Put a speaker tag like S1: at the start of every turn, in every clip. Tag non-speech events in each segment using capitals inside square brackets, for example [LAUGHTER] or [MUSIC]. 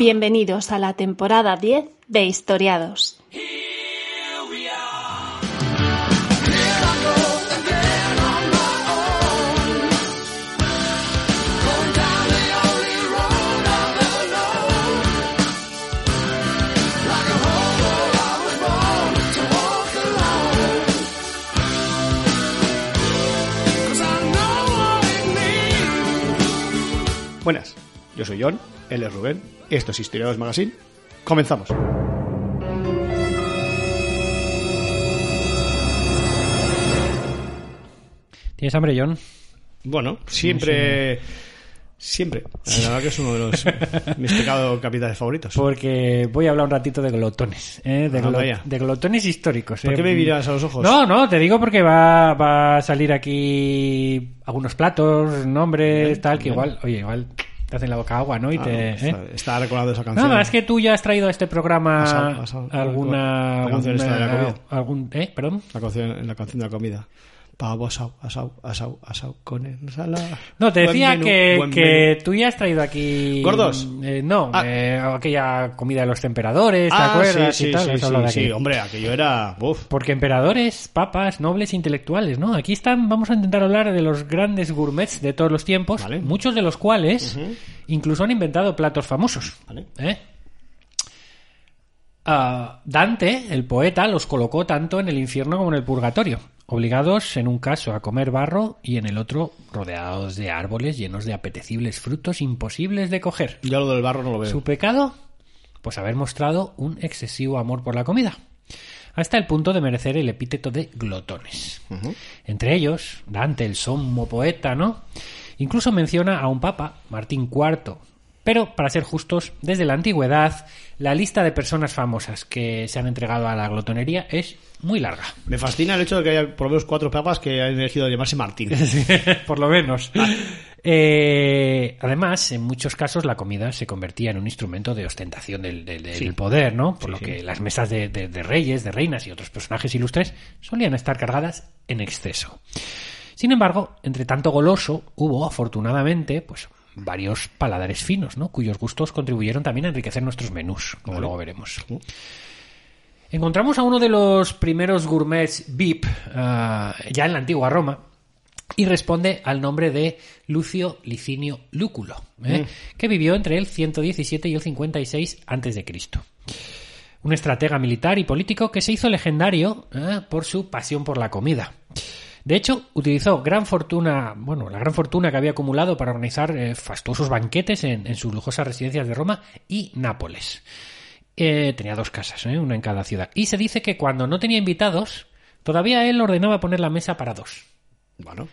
S1: Bienvenidos a la temporada 10 de Historiados.
S2: Buenas, yo soy John, él es Rubén, esto es Historiados Magazine. Comenzamos.
S3: ¿Tienes hambre, John?
S2: Bueno, siempre. Siempre. La verdad que es uno de los mis pecados capitales favoritos.
S3: Porque voy a hablar un ratito de glotones, ¿eh? de,
S2: Ah,
S3: de glotones históricos.
S2: ¿Por
S3: ¿eh?
S2: qué me miras a los ojos?
S3: No, no, te digo porque va, va a salir aquí algunos platos, nombres,
S2: Bien,
S3: tal, que
S2: bien.
S3: igual, oye, igual te hacen la boca agua, ¿no? Y
S2: Ah,
S3: te,
S2: no,
S3: ¿eh?
S2: está, está recordando esa canción.
S3: Nada, es que tú ya has traído a este programa alguna...
S2: la canción esta de la
S3: alguna-
S2: comida.
S3: algún, ¿Eh? Perdón.
S2: La canción, la canción de la comida. Pavo asau, asau, asau, asau, con ensalada.
S3: No, te decía
S2: menú,
S3: que, que tú ya has traído aquí...
S2: ¿Gordos?
S3: Eh, no,
S2: Ah.
S3: eh, aquella comida de los temperadores, ¿te
S2: Ah,
S3: acuerdas?
S2: sí,
S3: y
S2: sí,
S3: tal,
S2: hombre, aquello era... Uf.
S3: Porque emperadores, papas, nobles, intelectuales, ¿no? Aquí están, vamos a intentar hablar de los grandes gourmets de todos los tiempos,
S2: Vale.
S3: muchos de los cuales incluso han inventado platos famosos.
S2: Vale.
S3: ¿eh? Dante, el poeta, los colocó tanto en el infierno como en el purgatorio, obligados en un caso a comer barro y en el otro rodeados de árboles llenos de apetecibles frutos imposibles de coger.
S2: Yo lo del barro no lo veo.
S3: ¿Su pecado? Pues haber mostrado un excesivo amor por la comida, hasta el punto de merecer el epíteto de glotones. Entre ellos, Dante, el sommo poeta, ¿no? Incluso menciona a un papa, Martín IV. Pero, para ser justos, desde la antigüedad, la lista de personas famosas que se han entregado a la glotonería es muy larga.
S2: Me fascina el hecho de que haya por lo menos cuatro papas que han elegido llamarse Martín. [LAUGHS]
S3: por lo menos. Eh, además, en muchos casos la comida se convertía en un instrumento de ostentación del, del- del
S2: Sí.
S3: poder, ¿no? Por
S2: Sí,
S3: lo
S2: sí.
S3: que las mesas de, de- de reyes, de reinas y otros personajes ilustres solían estar cargadas en exceso. Sin embargo, entre tanto goloso, hubo, afortunadamente, pues varios paladares finos, ¿no? Cuyos gustos contribuyeron también a enriquecer nuestros menús, como luego veremos. Encontramos a uno de los primeros gourmets VIP ah, ya en la antigua Roma y responde al nombre de Lucio Licinio Lúculo, ¿eh? que vivió entre el 117 y el 56 antes de Cristo. Un estratega militar y político que se hizo legendario ¿eh? por su pasión por la comida. De hecho, utilizó gran fortuna, bueno, la gran fortuna que había acumulado para organizar eh, fastuosos banquetes en, en sus lujosas residencias de Roma y Nápoles. Eh, tenía dos casas, ¿eh? una en cada ciudad. Y se dice que cuando no tenía invitados, todavía él ordenaba poner la mesa para dos.
S2: Bueno.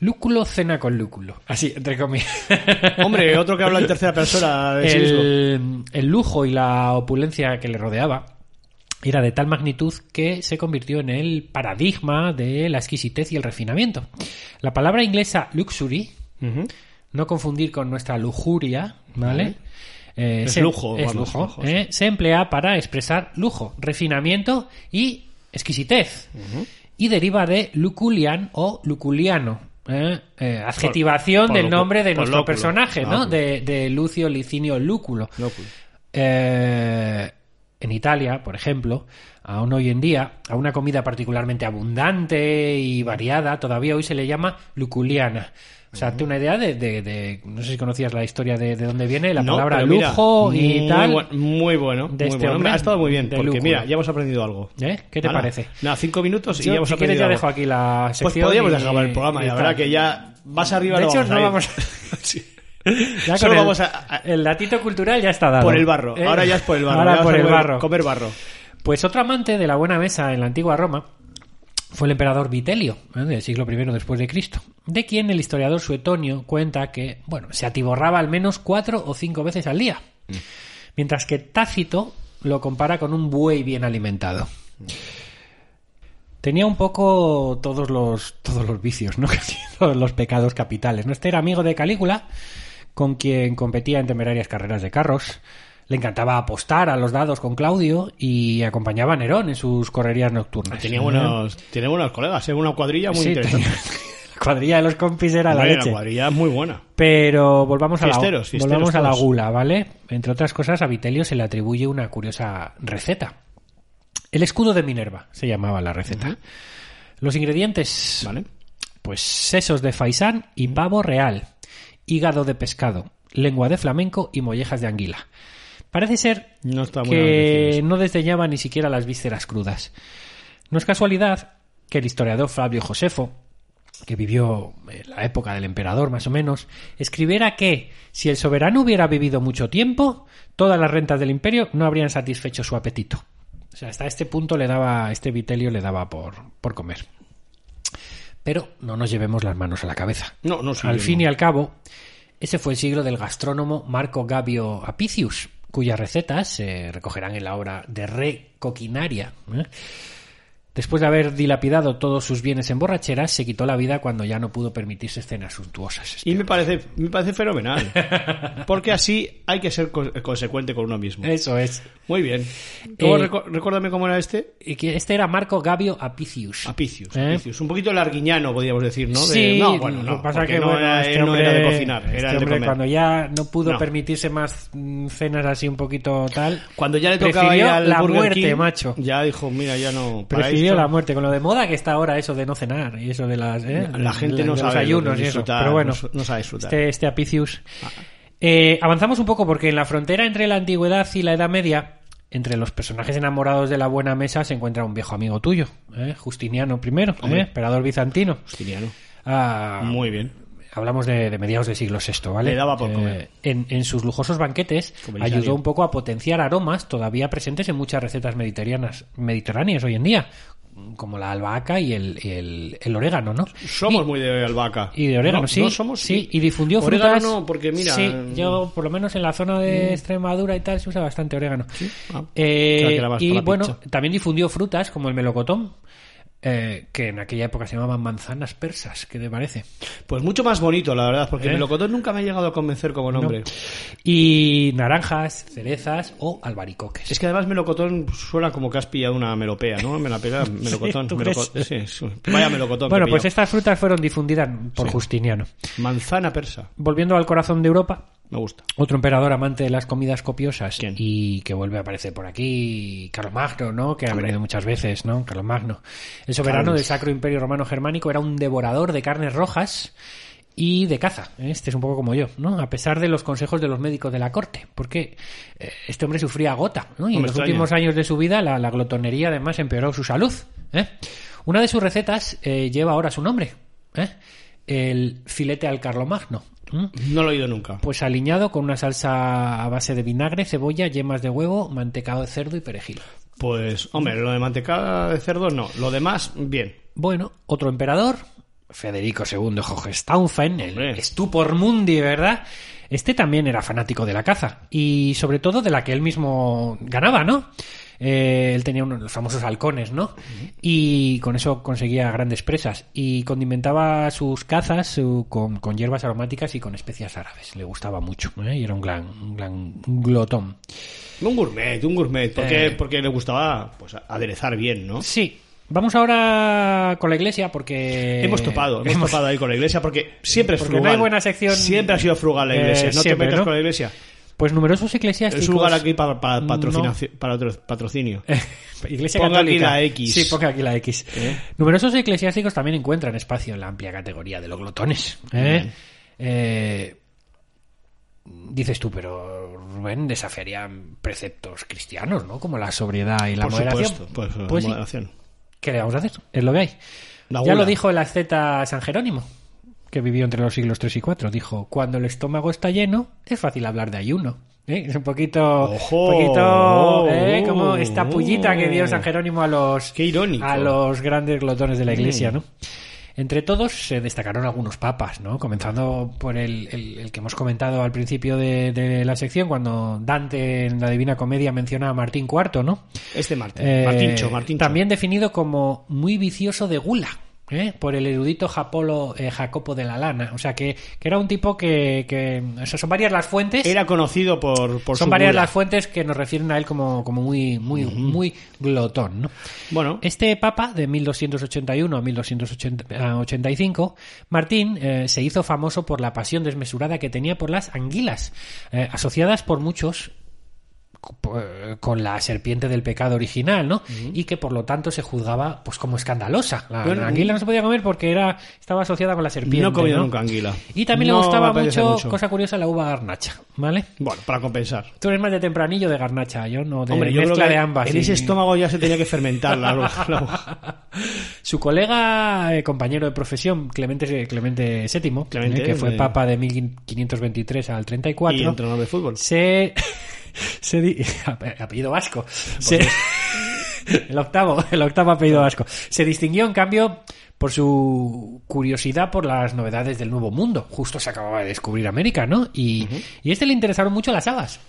S3: Lúculo cena con lúculo. Así, entre comillas. [LAUGHS]
S2: Hombre, otro que habla en tercera persona de sí mismo.
S3: el, el lujo y la opulencia que le rodeaba era de tal magnitud que se convirtió en el paradigma de la exquisitez y el refinamiento. La palabra inglesa luxury, no confundir con nuestra lujuria, ¿vale? Eh,
S2: Es
S3: se-
S2: lujo,
S3: es lujo, eh, se emplea para expresar lujo, refinamiento y exquisitez. Y deriva de luculian o luculiano, eh, eh, adjetivación
S2: por
S3: del nombre de nuestro personaje, ¿no? De, de Lucio Licinio Lúculo.
S2: Lúculo.
S3: Eh, en Italia, por ejemplo, aún hoy en día, a una comida particularmente abundante y variada, todavía hoy se le llama luculiana. O sea, te una idea de, de- de- no sé si conocías la historia de, de dónde viene la
S2: No,
S3: palabra
S2: mira,
S3: lujo y
S2: muy
S3: tal.
S2: muy bueno,
S3: de
S2: muy
S3: este
S2: bueno.
S3: hombre,
S2: ha estado muy bien, porque mira, ya hemos aprendido algo.
S3: ¿Eh? ¿Qué te parece?
S2: Nada, cinco minutos y
S3: Yo,
S2: ya hemos
S3: si quieres
S2: aprendido
S3: ya
S2: algo.
S3: dejo aquí la
S2: Pues
S3: sección.
S2: podríamos
S3: y-
S2: el programa, y la verdad que ya vas arriba
S3: De
S2: no
S3: hecho,
S2: vamos
S3: no
S2: a
S3: vamos [LAUGHS]
S2: Sí.
S3: Ya con
S2: Solo
S3: el,
S2: vamos a- a-
S3: el datito cultural ya está dado.
S2: Por el barro,
S3: ¿Eh?
S2: ahora ya es por el barro.
S3: Ahora
S2: ya
S3: por el
S2: comer-
S3: barro.
S2: Comer barro.
S3: Pues otro amante de la buena mesa en la antigua Roma fue el emperador Vitelio, ¿eh? del siglo I después de Cristo, de quien el historiador Suetonio cuenta que, bueno, se atiborraba al menos cuatro o cinco veces al día, mientras que Tácito lo compara con un buey bien alimentado. Tenía un poco todos los, todos los vicios, ¿no? [LAUGHS] todos los pecados capitales. ¿no? Este era amigo de Calígula, con quien competía en temerarias carreras de carros. Le encantaba apostar a los dados con Claudio y acompañaba a Nerón en sus correrías nocturnas.
S2: Tenía buenos, tiene buenos colegas, era una cuadrilla muy
S3: Sí,
S2: interesante. [LAUGHS]
S3: La cuadrilla de los compis era la
S2: Hombre,
S3: leche.
S2: cuadrilla es muy buena.
S3: Pero volvamos a la, volvamos a la gula, ¿vale? Entre otras cosas, a Vitelio se le atribuye una curiosa receta. El escudo de Minerva se llamaba la receta. Los ingredientes,
S2: ¿Vale?
S3: pues sesos de faisán y pavo real, hígado de pescado, lengua de flamenco y mollejas de anguila. Parece ser
S2: No está
S3: que no desdeñaba ni siquiera las vísceras crudas. No es casualidad que el historiador Flavio Josefo, que vivió en la época del emperador más o menos, escribiera que si el soberano hubiera vivido mucho tiempo, todas las rentas del imperio no habrían satisfecho su apetito. O sea, hasta este punto le daba, este Vitelio le daba por, por comer. Pero no nos llevemos las manos a la cabeza.
S2: No, no, sí,
S3: al
S2: no.
S3: fin y al cabo, ese fue el siglo del gastrónomo Marco Gabio Apicius, cuyas recetas se recogerán en la obra de Re Coquinaria. ¿eh? Después de haber dilapidado todos sus bienes en borracheras, se quitó la vida cuando ya no pudo permitirse cenas suntuosas.
S2: Y me parece, me parece fenomenal. Porque así hay que ser co- consecuente con uno mismo.
S3: Eso es.
S2: Muy bien. ¿Cómo
S3: Eh,
S2: recuérdame cómo era este?
S3: Y que este era Marco Gabio Apicius.
S2: Apicius,
S3: ¿Eh?
S2: Apicius. Un poquito larguiñano, podríamos decir, ¿no? De-
S3: Sí,
S2: no, bueno,
S3: lo
S2: no.
S3: que pasa que
S2: no,
S3: bueno,
S2: era,
S3: este
S2: él no
S3: hombre,
S2: era de cocinar,
S3: este
S2: era de
S3: hombre
S2: comer.
S3: cuando ya no pudo
S2: No.
S3: permitirse más mm, cenas así un poquito tal,
S2: Cuando ya le tocaba ir al
S3: la
S2: Burger
S3: muerte,
S2: King,
S3: macho.
S2: ya dijo, mira, ya no... para
S3: La muerte, con lo de moda que está ahora eso de no cenar y eso de las ¿eh?
S2: La gente no
S3: de los
S2: sabe
S3: ayunos y eso. Pero bueno,
S2: no- no sabe disfrutar.
S3: Este, este Apicius. Eh, avanzamos un poco porque en la frontera entre la antigüedad y la Edad Media, entre los personajes enamorados de la buena mesa se encuentra un viejo amigo tuyo, ¿eh? Justiniano I, ¿eh? Emperador bizantino.
S2: Justiniano.
S3: Ah,
S2: Muy bien.
S3: Hablamos de, de mediados del siglo VI, ¿vale?
S2: Le daba por
S3: Eh,
S2: comer.
S3: en, en sus lujosos banquetes ayudó un poco a potenciar aromas todavía presentes en muchas recetas mediterráneas, mediterráneas hoy en día, como la albahaca y el, el, el orégano, ¿no?
S2: Somos
S3: Y-
S2: muy de albahaca.
S3: y de orégano,
S2: No,
S3: sí.
S2: no somos,
S3: sí. Y difundió
S2: Orégano
S3: frutas.
S2: no, porque mira,
S3: Sí,
S2: mm.
S3: yo, por lo menos en la zona de Extremadura y tal, se usa bastante orégano.
S2: Ah,
S3: Eh, y bueno, también difundió frutas como el melocotón, eh, que en aquella época se llamaban manzanas persas. ¿Qué te parece?
S2: Pues mucho más bonito, la verdad, porque
S3: ¿Eh?
S2: melocotón nunca me ha llegado a convencer como nombre.
S3: Y naranjas, cerezas o albaricoques.
S2: Es que además melocotón suena como que has pillado una melopea, ¿no? Me la pega [LAUGHS] melocotón. sí, sí. Vaya melocotón.
S3: Bueno, pues estas frutas fueron difundidas por
S2: Sí.
S3: Justiniano.
S2: Manzana persa.
S3: Volviendo al corazón de Europa,
S2: Me gusta.
S3: Otro emperador amante de las comidas copiosas
S2: ¿Quién?
S3: y que vuelve a aparecer por aquí, Carlomagno, ¿no? Que ha
S2: Hombre.
S3: venido muchas veces, ¿no? Carlomagno. El soberano
S2: Carlos.
S3: del Sacro Imperio Romano Germánico era un devorador de carnes rojas y de caza. Este es un poco como yo, ¿no? A pesar de los consejos de los médicos de la corte, porque eh, este hombre sufría gota, ¿no? Y en los últimos años de su vida la, la glotonería además empeoró su salud. ¿eh? Una de sus recetas eh, lleva ahora su nombre, ¿eh? El filete al Carlomagno. ¿M?
S2: No lo he oído nunca.
S3: Pues aliñado con una salsa a base de vinagre, cebolla, yemas de huevo, mantecado de cerdo y perejil.
S2: Pues, hombre, lo de mantecada de cerdo no. Lo demás, bien.
S3: Bueno, otro emperador, Federico II Hohenstaufen, el
S2: Hombre.
S3: Stupor Mundi, ¿verdad? Este también era fanático de la caza y sobre todo de la que él mismo ganaba, ¿no? Eh, él tenía unos los famosos halcones, ¿no? Y con eso conseguía grandes presas y condimentaba sus cazas su- con, con hierbas aromáticas y con especias árabes. Le gustaba mucho ¿eh? y era un gran, un gran glotón.
S2: Un gourmet, un gourmet. Porque,
S3: Eh.
S2: porque le gustaba pues, aderezar bien, ¿no?
S3: Sí. Vamos ahora con la iglesia porque...
S2: Hemos topado, hemos, topado ahí con la iglesia porque siempre es
S3: Porque no hay buena sección-
S2: Siempre ha sido frugal la
S3: Eh,
S2: iglesia. no
S3: siempre,
S2: te metas
S3: ¿no?
S2: con la iglesia.
S3: Pues numerosos eclesiásticos...
S2: Es un lugar aquí para, para,
S3: No.
S2: patrocinaci- para otro patrocinio. [LAUGHS]
S3: Iglesia
S2: Ponga aquí
S3: Católica.
S2: la X.
S3: Sí, ponga aquí la X. Numerosos eclesiásticos también encuentran espacio en la amplia categoría de los glotones. ¿eh? Eh, dices tú, pero Rubén desafiarían preceptos cristianos, ¿no? Como la sobriedad y la
S2: Por
S3: moderación.
S2: supuesto, pues, eh,
S3: Pues sí.
S2: moderación.
S3: ¿Qué le vamos a hacer? Es lo que hay.
S2: La
S3: ya
S2: gula.
S3: lo dijo el asceta San Jerónimo, que vivió entre los siglos 3 y 4. Dijo, cuando el estómago está lleno, es fácil hablar de ayuno. ¿eh? Es un poquito,
S2: Ojo.
S3: poquito ¿eh? Como esta pullita que dio San Jerónimo a los,
S2: Qué irónico. Mm.
S3: a los grandes glotones de la iglesia, ¿no? Entre todos se destacaron algunos papas, ¿no? Comenzando por el, el- el que hemos comentado al principio de, de la sección, cuando Dante en la Divina Comedia menciona a Martín IV, ¿no?
S2: Este Martín.
S3: Eh,
S2: Martincho, Martincho.
S3: También definido como muy vicioso de gula. ¿Eh? por el erudito Japolo, eh, Jacopo de la Lana. O sea, que, que era un tipo que... que o sea, son varias las fuentes.
S2: Era conocido por, por
S3: son
S2: su
S3: varias las fuentes que nos refieren a él como, como muy, muy, muy glotón. ¿no?
S2: Bueno,
S3: Este papa, de 1281 a 1285, Martín eh, se hizo famoso por la pasión desmesurada que tenía por las anguilas, asociadas por muchos con la serpiente del pecado original, ¿no? Y que por lo tanto se juzgaba pues como escandalosa. La,
S2: Bueno,
S3: la anguila no se podía comer porque era estaba asociada con la serpiente.
S2: no
S3: ¿no?
S2: nunca anguila.
S3: Y también
S2: No
S3: le gustaba mucho,
S2: mucho.
S3: cosa curiosa, la uva garnacha, ¿vale?
S2: bueno, para compensar.
S3: Tú eres más de tempranillo de garnacha, yo no de
S2: Hombre, yo creo
S3: mezcla
S2: que
S3: de ambas.
S2: en
S3: y-
S2: ese estómago ya se tenía que fermentar la, la- [LAUGHS]
S3: Su colega, eh, compañero de profesión, Clemente, Clemente VII,
S2: Clemente,
S3: eh, que fue
S2: eh,
S3: papa de 1523 al 34,
S2: y entrenador de fútbol.
S3: se... se [LAUGHS] apellido vasco. Se- [LAUGHS] el octavo, el octavo apellido vasco. Se distinguió, en cambio, por su curiosidad por las novedades del Nuevo Mundo. Justo se acababa de descubrir América, ¿no? Y, y a este le interesaron mucho las habas.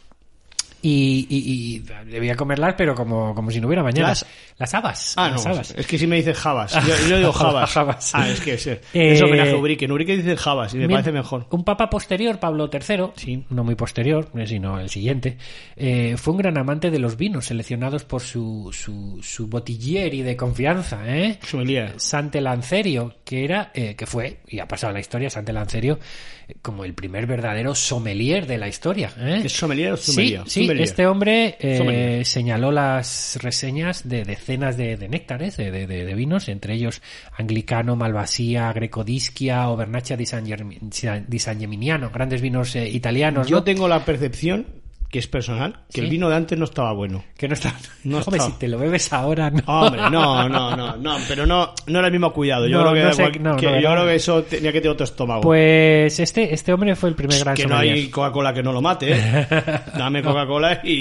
S3: Y, y- y debía comerlas, pero como, como si no hubiera mañana.
S2: Las-
S3: Las habas.
S2: Ah,
S3: las
S2: no,
S3: habas.
S2: es que si me dices Javas. [LAUGHS] Yo, yo digo Javas.
S3: Javas.
S2: Ah, es que es,
S3: Eh,
S2: es homenaje a Ubrique. En Ubrique dice Javas y me
S3: Bien,
S2: parece mejor.
S3: Un papa posterior, Pablo III, sí, no muy posterior, eh, sino el siguiente, eh, fue un gran amante de los vinos seleccionados por su, su, su bottiglieri de confianza, ¿eh?
S2: Sommelier.
S3: Sante Lancerio, que era, eh, que fue, y ha pasado la historia, Sante Lancerio, eh, como el primer verdadero sommelier de la historia. ¿eh?
S2: ¿Es sommelier o
S3: Sí,
S2: sommelier?
S3: sí,
S2: Sommelier.
S3: este hombre eh, señaló las reseñas de decenas de, de néctares, de, de- vinos, entre ellos Anglicano, Malvasía, Grecodisquia o Vernaccia di San, di San Geminiano, grandes vinos eh, italianos,
S2: Yo
S3: ¿no?
S2: tengo la percepción, que es personal, que
S3: Sí.
S2: el vino de antes no estaba bueno.
S3: Que no está...
S2: No
S3: Hombre, si te lo bebes ahora, no.
S2: Hombre, no, no, no, no, pero no, no era el mismo cuidado. Yo,
S3: No,
S2: creo, que,
S3: no sé, no,
S2: que
S3: no,
S2: yo
S3: no.
S2: creo que eso tenía que tener otro estómago.
S3: Pues este, este hombre fue el primer gran
S2: que no
S3: sommelier.
S2: hay Coca-Cola que no lo mate, ¿eh? [LAUGHS] Dame Coca-Cola y,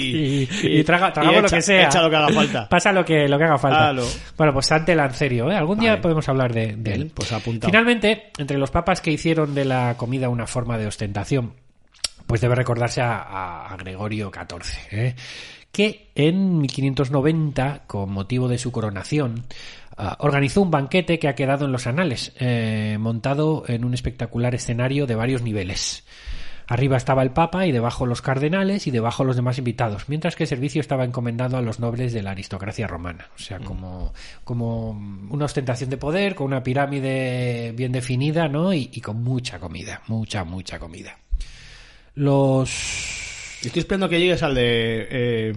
S3: y, y traga, tragamos lo
S2: echa-
S3: que sea.
S2: Echa lo que haga falta. [LAUGHS]
S3: Pasa lo que, lo que haga falta.
S2: Claro.
S3: Bueno, pues Sante Lancerio, ¿eh? Algún día podemos hablar de, de él.
S2: Pues apuntado.
S3: Finalmente, entre los papas que hicieron de la comida una forma de ostentación, pues debe recordarse a, a- a Gregorio XIV, ¿eh? que en 1590, con motivo de su coronación, ah, organizó un banquete que ha quedado en los anales, eh, montado en un espectacular escenario de varios niveles. Arriba estaba el Papa y debajo los cardenales y debajo los demás invitados, mientras que el servicio estaba encomendado a los nobles de la aristocracia romana. O sea, como, como una ostentación de poder, con una pirámide bien definida, ¿no? Y, y con mucha comida, mucha, mucha comida. Los...
S2: Estoy esperando que llegues al de eh,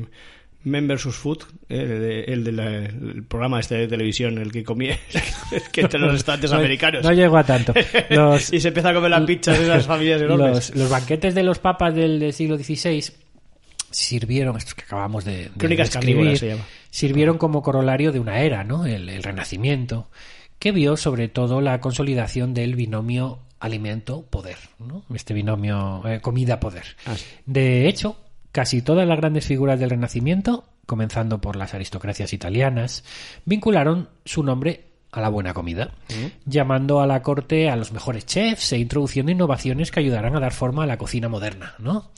S2: Men vs. Food, eh, el, de- el del el programa este de televisión, el que comía [LAUGHS] que entre los restaurantes
S3: No-
S2: americanos.
S3: No llego a tanto. [LAUGHS] Los,
S2: y se empieza a comer las pizzas de esas [LAUGHS] familias enormes.
S3: los, los banquetes de los papas del, del siglo XVI sirvieron, estos que acabamos de, de
S2: Crónicas
S3: describir,
S2: se llama.
S3: sirvieron como corolario de una era, ¿no? El, el Renacimiento, que vio sobre todo la consolidación del binomio alimento-poder, ¿no? Este binomio eh, comida-poder.
S2: Ah.
S3: De hecho, casi todas las grandes figuras del Renacimiento, comenzando por las aristocracias italianas, vincularon su nombre a la buena comida, llamando a la corte a los mejores chefs e introduciendo innovaciones que ayudarán a dar forma a la cocina moderna, ¿no?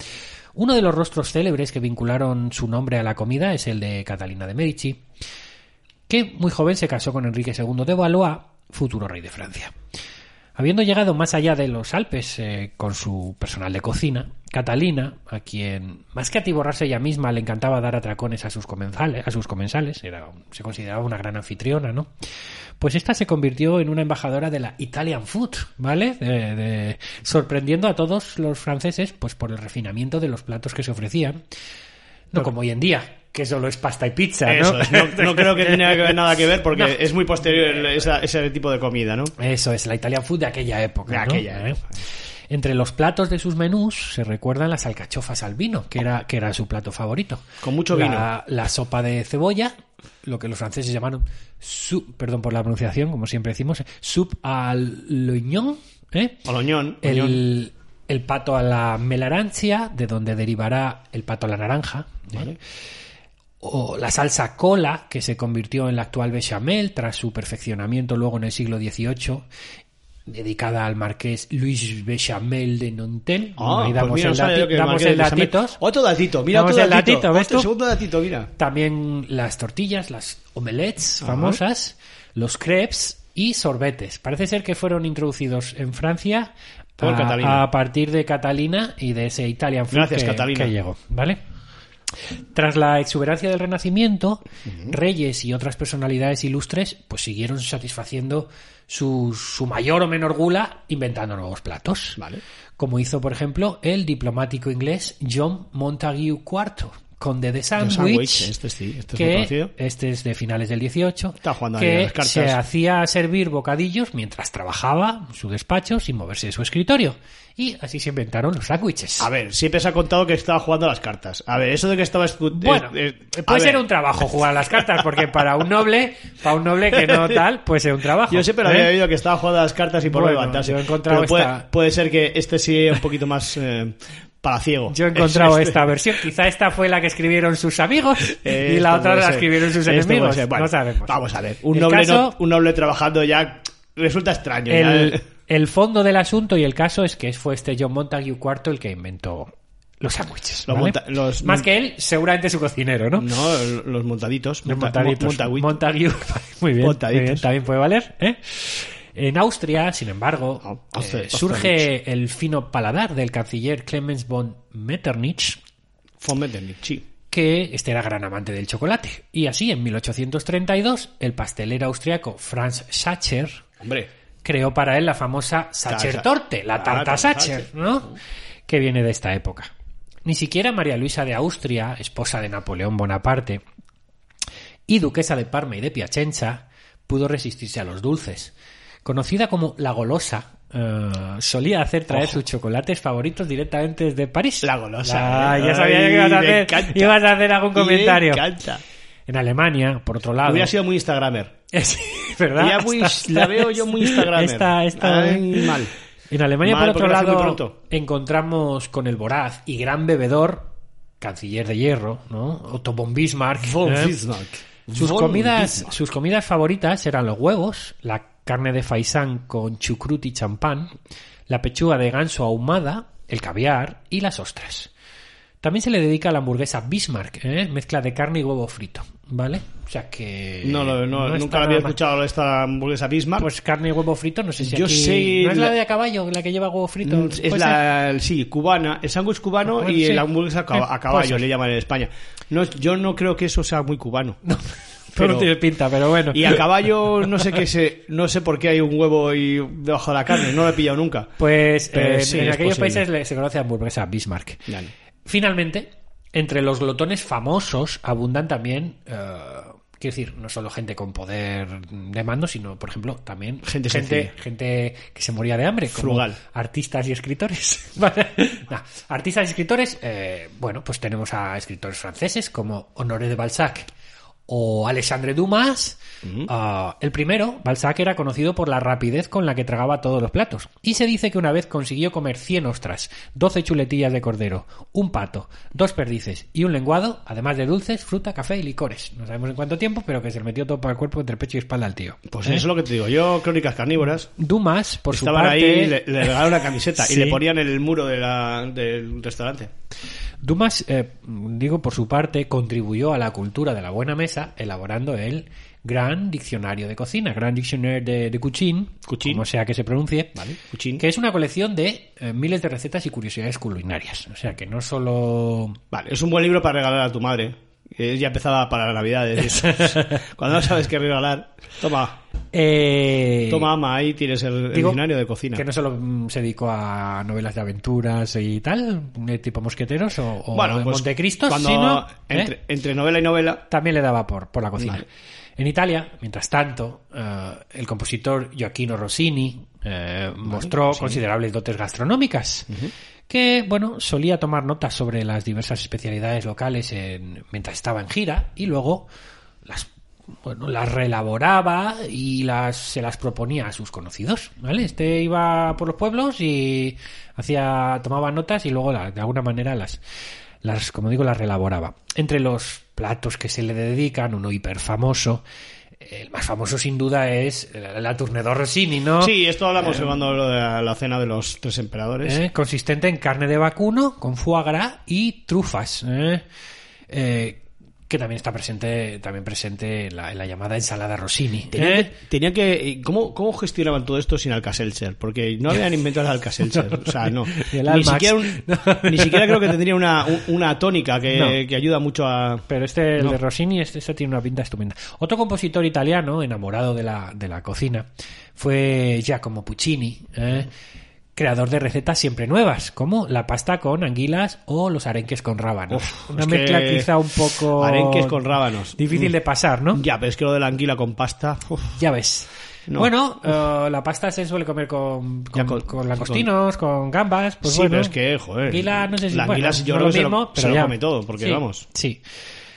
S3: Uno de los rostros célebres que vincularon su nombre a la comida es el de Catalina de Medici, que muy joven se casó con Enrique II de Valois, futuro rey de Francia. Habiendo llegado más allá de los Alpes eh, con su personal de cocina, Catalina, a quien más que atiborrarse ella misma le encantaba dar atracones a sus comensales, a sus comensales, era, se consideraba una gran anfitriona, ¿no? Pues esta se convirtió en una embajadora de la Italian Food, ¿vale? De- de- sorprendiendo a todos los franceses, pues por el refinamiento de los platos que se ofrecían. No como hoy en día, que solo es pasta y pizza, ¿no?
S2: Eso es, no, no creo que tenga nada que ver porque [LAUGHS] es muy posterior esa- ese tipo de comida, ¿no?
S3: Eso es, la Italian food de aquella época.
S2: Aquella
S3: ¿Eh?
S2: época.
S3: Entre los platos de sus menús se recuerdan las alcachofas al vino, que era, que era su plato favorito.
S2: Con mucho
S3: La, la sopa de cebolla, lo que los franceses llamaron soup, perdón por la pronunciación, como siempre decimos, soup al l'oignon, ¿eh?
S2: Oloñón,
S3: El, el pato a la melarancia, de donde derivará el pato a la naranja. ¿eh?
S2: Vale.
S3: O la salsa cola, que se convirtió en la actual bechamel tras su perfeccionamiento luego en el siglo XVIII, dedicada al marqués Luis Bechamel de Nontel.
S2: Ah,
S3: Ahí
S2: pues
S3: damos
S2: mira,
S3: el, dati- damos el datitos.
S2: Otro datito, mira otro
S3: el
S2: datito.
S3: datito,
S2: segundo datito, mira.
S3: También las tortillas, las omelets famosas, los crepes y sorbetes. Parece ser que fueron introducidos en Francia
S2: Por
S3: a,
S2: Catalina.
S3: a partir de Catalina y de ese Italian food
S2: Gracias,
S3: que,
S2: Catalina.
S3: que llegó, ¿vale? Tras la exuberancia del Renacimiento, reyes y otras personalidades ilustres pues siguieron satisfaciendo su, su mayor o menor gula inventando nuevos platos.
S2: Vale.
S3: Como hizo, por ejemplo, el diplomático inglés John Montague IV, conde de Sandwich,
S2: este sí, este
S3: que este es de finales del 18,
S2: Está jugando
S3: que
S2: las cartas.
S3: se hacía servir bocadillos mientras trabajaba en su despacho sin moverse de su escritorio. Y así se inventaron los sándwiches.
S2: A ver, siempre se ha contado que estaba jugando a las cartas. A ver, eso de que estaba... escu-
S3: Bueno,
S2: eh, eh,
S3: puede ser un trabajo jugar a las cartas, porque para un noble, para un noble que no [LAUGHS] tal, puede ser un trabajo.
S2: Yo siempre
S3: ¿eh?
S2: había oído que estaba jugando a las cartas y por no
S3: Bueno,
S2: levantarse.
S3: yo he encontrado
S2: Pero puede,
S3: esta-
S2: puede ser que este sí un poquito más eh, para ciego.
S3: Yo he encontrado [LAUGHS]
S2: Este-
S3: esta versión. Quizá esta fue la que escribieron sus amigos y la otra la escribieron sus enemigos.
S2: Bueno,
S3: no sabemos.
S2: Vamos a ver. Un
S3: El
S2: noble,
S3: caso-
S2: no- un noble trabajando ya resulta extraño. ya.
S3: el, fondo del asunto y el caso es que fue este John Montague IV el que inventó los sándwiches. Más que él, seguramente su cocinero, ¿no?
S2: No, los montaditos.
S3: Los
S2: monta-
S3: montaditos.
S2: mo- montagüit-
S3: Montague. [LAUGHS] Muy bien,
S2: Montaditos.
S3: muy bien, también puede valer. ¿eh? En Austria, sin embargo,
S2: Ah,
S3: eh, surge el fino paladar del canciller Clemens von Metternich,
S2: Von Metternich, sí.
S3: que este era gran amante del chocolate. Y así, en 1832, el pastelero austriaco Franz Schacher
S2: Hombre,
S3: creó para él la famosa Sacher-Torte, la
S2: Ah,
S3: tarta Sacher,
S2: Sacher.
S3: ¿no? Que viene de esta época. Ni siquiera María Luisa de Austria, esposa de Napoleón Bonaparte, y duquesa de Parma y de Piacenza, pudo resistirse a los dulces. Conocida como la golosa, eh, solía hacer traer sus chocolates favoritos directamente desde París.
S2: La golosa,
S3: Ah,
S2: ¿eh?
S3: ya sabía
S2: Ay,
S3: que ibas a, hacer, ibas a hacer algún comentario.
S2: Me encanta.
S3: En Alemania, por otro lado.
S2: Hubiera sido muy Instagramer. [LAUGHS]
S3: Sí, ¿verdad?
S2: Muy- la veo yo muy Instagramer.
S3: Esta, esta-
S2: Ay, mal.
S3: En Alemania,
S2: Mal,
S3: por otro
S2: muy
S3: lado, encontramos con el voraz y gran bebedor, canciller de hierro, ¿no? Otto von Bismarck.
S2: Von
S3: ¿eh?
S2: Bismarck.
S3: Sus
S2: Von
S3: comidas,
S2: Bismarck.
S3: sus comidas favoritas eran los huevos, la carne de faisán con chucrut y champán, la pechuga de ganso ahumada, el caviar y las ostras. También se le dedica a la hamburguesa Bismarck, ¿eh? mezcla de carne y huevo frito, ¿vale? O sea que...
S2: No, no, no, nunca había
S3: mal.
S2: escuchado esta hamburguesa Bismarck.
S3: Pues carne y huevo frito, no sé si
S2: Yo
S3: aquí-
S2: sé
S3: ¿No es la de a caballo, la que lleva huevo frito?
S2: Mm,
S3: ¿Puede
S2: es
S3: ser?
S2: la, sí, cubana, el sándwich cubano
S3: Bueno,
S2: y
S3: sí.
S2: la hamburguesa a,
S3: Eh,
S2: caballo,
S3: ser.
S2: le llaman en España. No, yo no creo que eso sea muy cubano. [LAUGHS]
S3: No,
S2: Pero-
S3: no tiene pinta, pero bueno.
S2: Y a caballo no sé qué se, no sé por qué hay un huevo y debajo de la carne, no lo he pillado nunca.
S3: Pues eh,
S2: sí,
S3: en aquellos
S2: posible.
S3: países se conoce hamburguesa Bismarck.
S2: Dale.
S3: Finalmente, entre los glotones famosos abundan también, eh, quiero decir, no solo gente con poder de mando, sino, por ejemplo, también
S2: Gente
S3: gente, gente que se moría de hambre, como
S2: Frugal.
S3: artistas y escritores. [LAUGHS] Nah, artistas y escritores, eh, bueno, pues tenemos a escritores franceses como Honoré de Balzac o Alexandre Dumas. Ah, el primero, Balzac, era conocido por la rapidez con la que tragaba todos los platos. Y se dice que una vez consiguió comer 100 ostras, 12 chuletillas de cordero, un pato, dos perdices y un lenguado, además de dulces, fruta, café y licores. No sabemos en cuánto tiempo, pero que se le metió todo para el cuerpo entre pecho y espalda al tío.
S2: Pues
S3: ¿Eh?
S2: eso es lo que te digo. Yo, crónicas carnívoras,
S3: Dumas, por su
S2: estaban
S3: parte...
S2: ahí le, le regalaron una camiseta y le ponían en el muro de la- del restaurante.
S3: Dumas, eh, digo, por su parte, contribuyó a la cultura de la buena mesa elaborando el Gran Diccionario de Cocina, Gran Dictionnaire de, Cuisine. como sea que se pronuncie,
S2: Vale,
S3: que es una colección de eh, miles de recetas y curiosidades culinarias. O sea, que no solo...
S2: Vale, es un buen libro para regalar a tu madre. Que ya empezaba para la Navidad. es decir, [LAUGHS] Cuando no sabes qué regalar, toma,
S3: Eh,
S2: toma, ama, ahí tienes el, el diccionario de cocina.
S3: Que no solo mm, se dedicó a novelas de aventuras y tal, tipo mosqueteros o, o
S2: Bueno, pues,
S3: Montecristo,
S2: cuando
S3: sino... ¿eh?
S2: entre, novela y novela,
S3: también le daba por, por la cocina. En Italia, mientras tanto, eh, el compositor Gioacchino Rossini eh, mostró considerables dotes gastronómicas, que, bueno, solía tomar notas sobre las diversas especialidades locales en- mientras estaba en gira y luego las bueno, las reelaboraba y las, se las proponía a sus conocidos, ¿vale? Este iba por los pueblos y hacía, tomaba notas y luego de alguna manera las, las, como digo, las reelaboraba. Entre los platos que se le dedican, uno hiper famoso, el más famoso sin duda es la Tournedor Rossini, ¿no?
S2: Sí, esto hablamos cuando lo de la, la cena de los tres emperadores.
S3: ¿eh? consistente en carne de vacuno con foie gras y trufas, ¿eh? Eh, que también está presente, también presente en la, en la llamada ensalada Rossini.
S2: Tenía
S3: ¿eh?
S2: que, tenía que- ¿cómo, ¿Cómo gestionaban todo esto sin Alka-Seltzer? Porque no habían [LAUGHS] inventado el Alka-Seltzer. O sea, no. [LAUGHS] Ni siquiera, un- [LAUGHS] ni siquiera creo que tendría una, un- una tónica que,
S3: No.
S2: que ayuda mucho a...
S3: Pero este, el
S2: No.
S3: de Rossini, este, este tiene una pinta estupenda. Otro compositor italiano, enamorado de la, de la cocina, fue Giacomo Puccini, ¿eh? Creador de recetas siempre nuevas, como la pasta con anguilas o los arenques con rábanos.
S2: Uf,
S3: una
S2: que
S3: mezcla quizá un poco...
S2: Arenques con rábanos.
S3: Difícil de pasar, ¿no?
S2: Ya, pero es que lo de la anguila con pasta... uf.
S3: Ya ves.
S2: No.
S3: Bueno, eh, la pasta se suele comer con, con,
S2: con-
S3: con langostinos, con, gambas. Pues
S2: sí,
S3: bueno.
S2: pero es que, joder...
S3: Anguila, no sé si
S2: La
S3: bueno,
S2: anguila yo
S3: no
S2: creo
S3: lo
S2: que se lo-
S3: mismo,
S2: se
S3: pero
S2: lo come todo, porque
S3: Sí,
S2: vamos...
S3: Sí.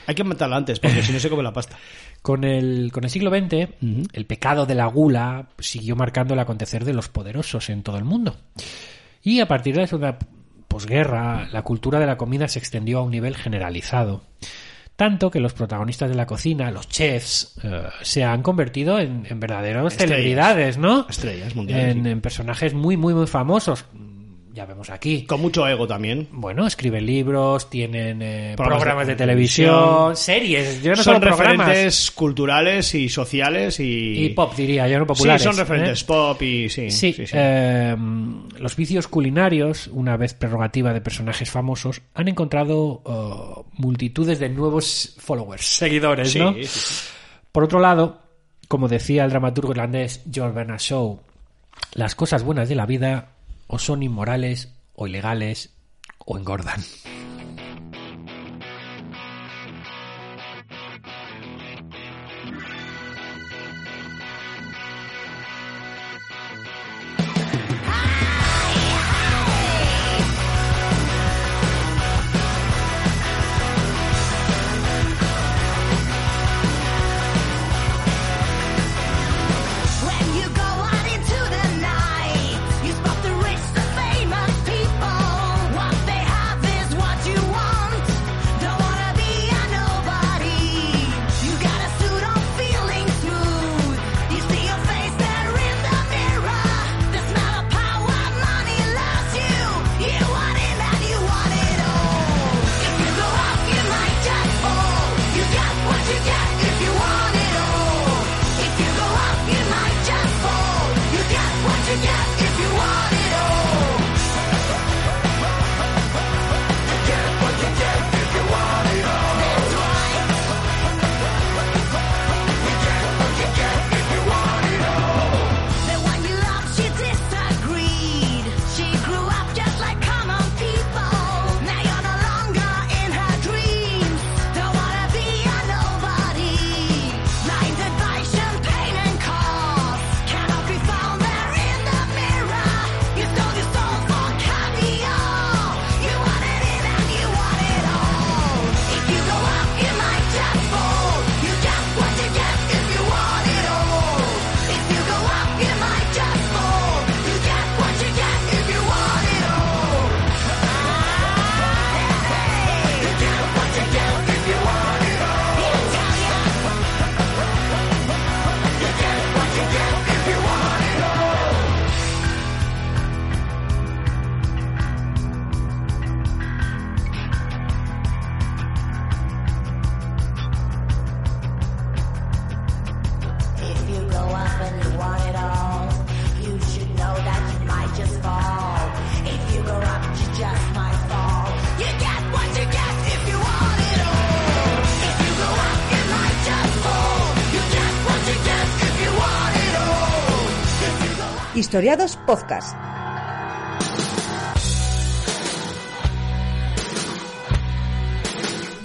S2: Hay que matarla antes, porque si no se come la pasta.
S3: Con el, con el siglo XX, el pecado de la gula siguió marcando el acontecer de los poderosos en todo el mundo. Y a partir de la segunda posguerra, la cultura de la comida se extendió a un nivel generalizado. Tanto que los protagonistas de la cocina, los chefs, eh, se han convertido en,
S2: Estrellas.
S3: celebridades, ¿no?
S2: Estrellas mundiales,
S3: En,
S2: sí.
S3: en personajes muy, muy, muy famosos. Ya vemos aquí.
S2: Con mucho ego también.
S3: Bueno, escriben libros, tienen eh,
S2: Programas
S3: programas,
S2: de
S3: de, televisión,
S2: televisión,
S3: series, yo no
S2: son
S3: programas.
S2: referentes culturales y sociales y...
S3: Y pop, diría yo, no populares.
S2: Sí, son referentes
S3: ¿eh?
S2: pop y sí.
S3: Sí,
S2: sí, sí.
S3: eh, los vicios culinarios, una vez prerrogativa de personajes famosos, han encontrado eh, multitudes de nuevos followers, seguidores,
S2: Sí,
S3: ¿no? Por otro lado, como decía el dramaturgo irlandés George Bernard Shaw, las cosas buenas de la vida o son inmorales o ilegales o engordan.
S4: Historiados Podcast.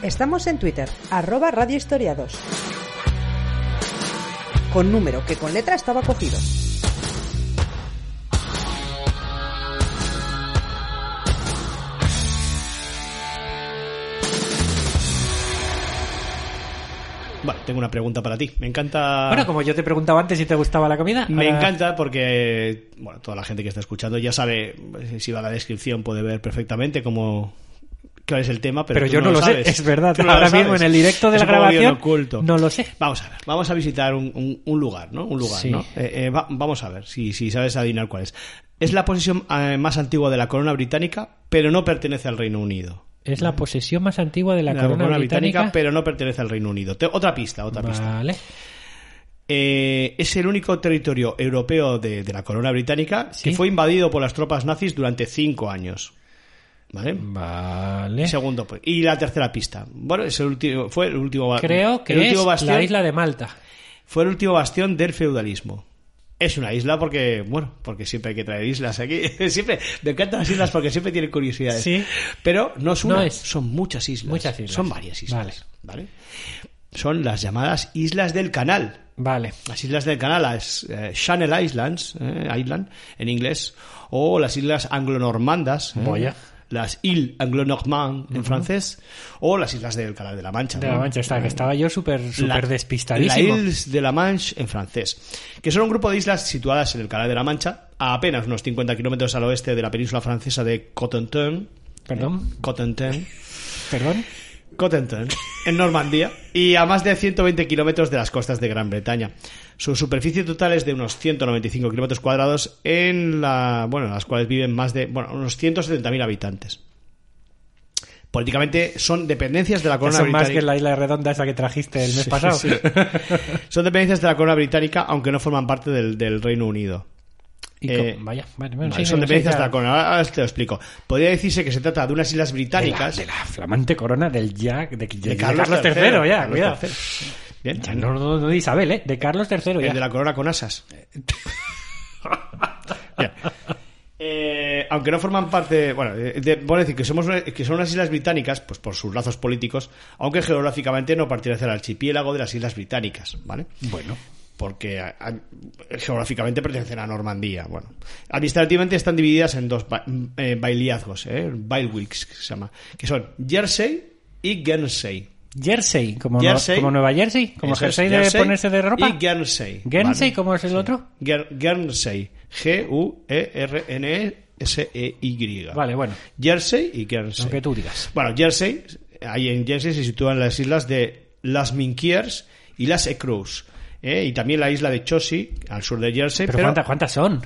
S4: Estamos en Twitter, arroba Radio Historiados. Con número que con letra estaba cogido.
S2: Tengo una pregunta para ti. Me encanta.
S3: Bueno, como yo te preguntaba antes si te gustaba la comida.
S2: Me
S3: ahora-
S2: encanta porque, bueno, toda la gente que está escuchando ya sabe, eh, si va a la descripción puede ver perfectamente cómo cuál es el tema, pero,
S3: Pero
S2: tú
S3: yo no lo sé,
S2: sabes.
S3: es verdad. [LAUGHS]
S2: No
S3: Ahora mismo en el directo de
S2: Es
S3: la grabación
S2: oculto.
S3: no lo sé.
S2: Vamos a ver, vamos a visitar un, un- un lugar, ¿no? Un lugar,
S3: Sí.
S2: ¿no? Eh, eh, va- vamos a ver si, si sabes adivinar cuál es. Es la posesión eh, más antigua de la corona británica, pero no pertenece al Reino Unido.
S3: Es la posesión más antigua de la,
S2: La
S3: corona, británica.
S2: pero no pertenece al Reino Unido. Te- otra pista, otra pista.
S3: Vale.
S2: Eh, es el único territorio europeo de, de la corona británica
S3: Sí.
S2: que fue invadido por las tropas nazis durante cinco años. ¿Vale?
S3: Vale.
S2: Segundo, pues. Y la tercera pista. Bueno, es el último, fue el último,
S3: Creo que
S2: el último
S3: es
S2: bastión,
S3: la isla de Malta.
S2: fue el último bastión del feudalismo. Es una isla porque, bueno, porque siempre hay que traer islas aquí. [LAUGHS] siempre, me encantan las islas porque siempre tienen curiosidades.
S3: Sí.
S2: Pero no es una,
S3: No es.
S2: son muchas islas.
S3: Muchas islas.
S2: Son varias islas.
S3: Vale.
S2: ¿vale? Son las llamadas Islas del Canal.
S3: Vale.
S2: Las islas del canal, las eh, Channel Islands, eh, Island en inglés, o las islas anglo-normandas, eh. Las Îles anglo-normand en francés, o las islas del canal de la Mancha.
S3: De
S2: ¿no?
S3: la Mancha está, que estaba yo súper
S2: La
S3: despistadísimo.
S2: Îles de la Manche en francés, que son un grupo de islas situadas en el canal de la Mancha, a apenas unos 50 kilómetros al oeste de la península francesa de Cotentin.
S3: Perdón.
S2: Cotentin. [LAUGHS]
S3: Perdón.
S2: Cotentin, en Normandía, y a más de 120 kilómetros de las costas de Gran Bretaña. Su superficie total es de unos 195 kilómetros cuadrados, en la, bueno, en las cuales viven más de bueno, unos 170.000 habitantes. Políticamente son dependencias de la corona
S3: Son más
S2: británica.
S3: que la isla redonda esa que trajiste el mes
S2: Sí,
S3: pasado.
S2: sí. [LAUGHS] Son dependencias de la corona británica, aunque no forman parte del, del Reino Unido.
S3: Y
S2: Eh,
S3: vaya, vale, bueno,
S2: Vale,
S3: sí,
S2: son dependencias de la
S3: ya.
S2: corona. Ahora ahora te lo explico. Podría decirse que se trata de unas islas
S3: de la,
S2: británicas.
S3: de la flamante corona del Jack de,
S2: Carlos
S3: Carlos,
S2: III,
S3: III, ya, cuidado.
S2: Bien.
S3: Ya no, no, no de Isabel, ¿eh? De Carlos III, ya.
S2: El de la corona con asas. [LAUGHS] Bien. Eh, aunque no forman parte, bueno, de, de- bueno, decir que somos que son unas islas británicas, pues por sus lazos políticos, aunque geográficamente no pertenecen al archipiélago de las islas británicas, ¿vale?
S3: Bueno,
S2: Porque a- a- geográficamente pertenecen a Normandía, bueno. Administrativamente están divididas en dos ba- eh, bailiazgos, ¿eh? bailiwicks, que se llama, que son Jersey y Guernsey.
S3: Jersey, como, no-
S2: Jersey.
S3: como Nueva Jersey, como
S2: Eso es,
S3: jersey de
S2: Jersey
S3: ponerse de ropa.
S2: Y Guernsey.
S3: Guernsey,
S2: ¿vale?
S3: ¿cómo es el otro?
S2: Guer- Guernsey. G-U-E-R-N-S-E-Y.
S3: Vale, bueno,
S2: Jersey y Guernsey.
S3: lo que tú digas.
S2: Bueno, Jersey, ahí en Jersey se sitúan las islas de las Minquiers y las Ecrous. ¿Eh? Y también la isla de Chosy, al sur de Jersey.
S3: Pero,
S2: Pero,
S3: ¿cuántas, ¿cuántas son?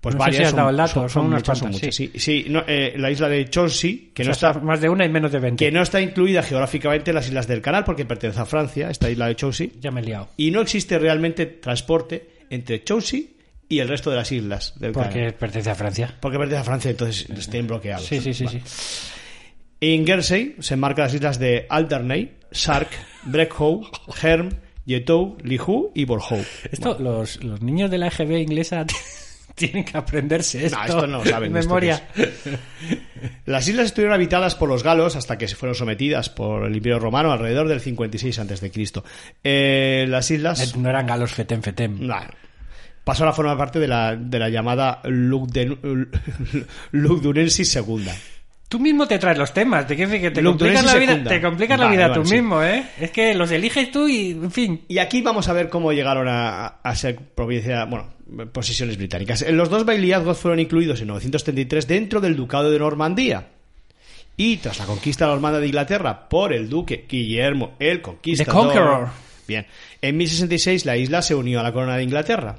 S2: pues
S3: no sé
S2: varias.
S3: si has
S2: son-
S3: dado el dato, son unas
S2: muchas,
S3: cuantas,
S2: muchas,
S3: sí.
S2: sí. Sí, no, eh, la isla de Chosy, que
S3: O
S2: no
S3: sea,
S2: está
S3: más de una y menos de 20.
S2: que no está incluida geográficamente en las islas del canal porque pertenece a Francia, esta isla de Chosy.
S3: Ya me he liado.
S2: y no existe realmente transporte entre Chelsea y el resto de las islas del
S3: Porque
S2: canal.
S3: pertenece a Francia.
S2: Porque pertenece a Francia, entonces estén bloqueados.
S3: Sí, sí, sí,
S2: Vale.
S3: sí.
S2: En Guernsey se enmarcan las islas de Alderney, Sark, Breckow, [LAUGHS] Herm, Yetou, Lihu y Borhow.
S3: Esto, los, los niños de la EGB inglesa [LAUGHS] tienen que aprenderse esto.
S2: No, esto no lo saben,
S3: memoria. [LAUGHS]
S2: Las islas estuvieron habitadas por los galos hasta que se fueron sometidas por el Imperio Romano alrededor del 56 a.C. Eh, las islas...
S3: No eran galos fetem fetem.
S2: Nah. pasó a formar parte de la, de la llamada Lugdunensis II.
S3: Tú mismo te traes los temas, te, que que te complicas la vida, te complicas la
S2: Vale,
S3: vida
S2: vale,
S3: tú
S2: sí.
S3: mismo, ¿eh? Es que los eliges tú y, en fin.
S2: Y aquí vamos a ver cómo llegaron a, a ser provincia, bueno, posesiones británicas. Los dos bailiazgos fueron incluidos en 933 dentro del Ducado de Normandía. Y tras la conquista normanda de Inglaterra por el duque Guillermo el Conquistador.
S3: The Conqueror.
S2: Bien. En 1066 la isla se unió a la corona de Inglaterra.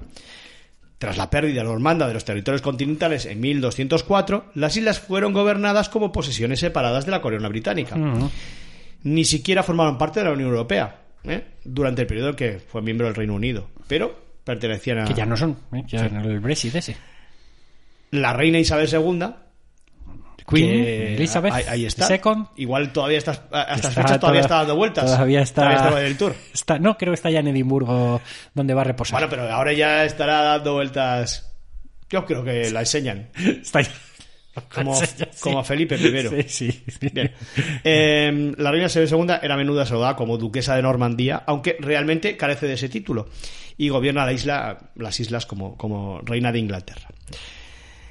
S2: Tras la pérdida normanda de los territorios continentales en 1204, las islas fueron gobernadas como posesiones separadas de la corona británica. Ni siquiera formaron parte de la Unión Europea ¿eh? durante el periodo en que fue miembro del Reino Unido, pero pertenecían a
S3: Que ya no son, ¿eh? ya en el Brexit ese.
S2: la reina Isabel II.
S3: Queen,
S2: que
S3: Elizabeth
S2: ahí, ahí está.
S3: II.
S2: Igual todavía está, hasta
S3: Está
S2: todavía
S3: toda-
S2: está dando vueltas.
S3: Todavía está,
S2: Todavía está en el tour.
S3: está- no, creo que está ya en Edimburgo, donde va a reposar.
S2: Bueno, pero ahora ya estará dando vueltas. Yo creo que la enseñan. [LAUGHS]
S3: está ahí.
S2: Como,
S3: Sí.
S2: como a Felipe I.
S3: Sí, sí.
S2: Bien. Eh, la reina Isabel II era a menudo saludada como duquesa de Normandía, aunque realmente carece de ese título y gobierna la isla, las islas como, como reina de Inglaterra.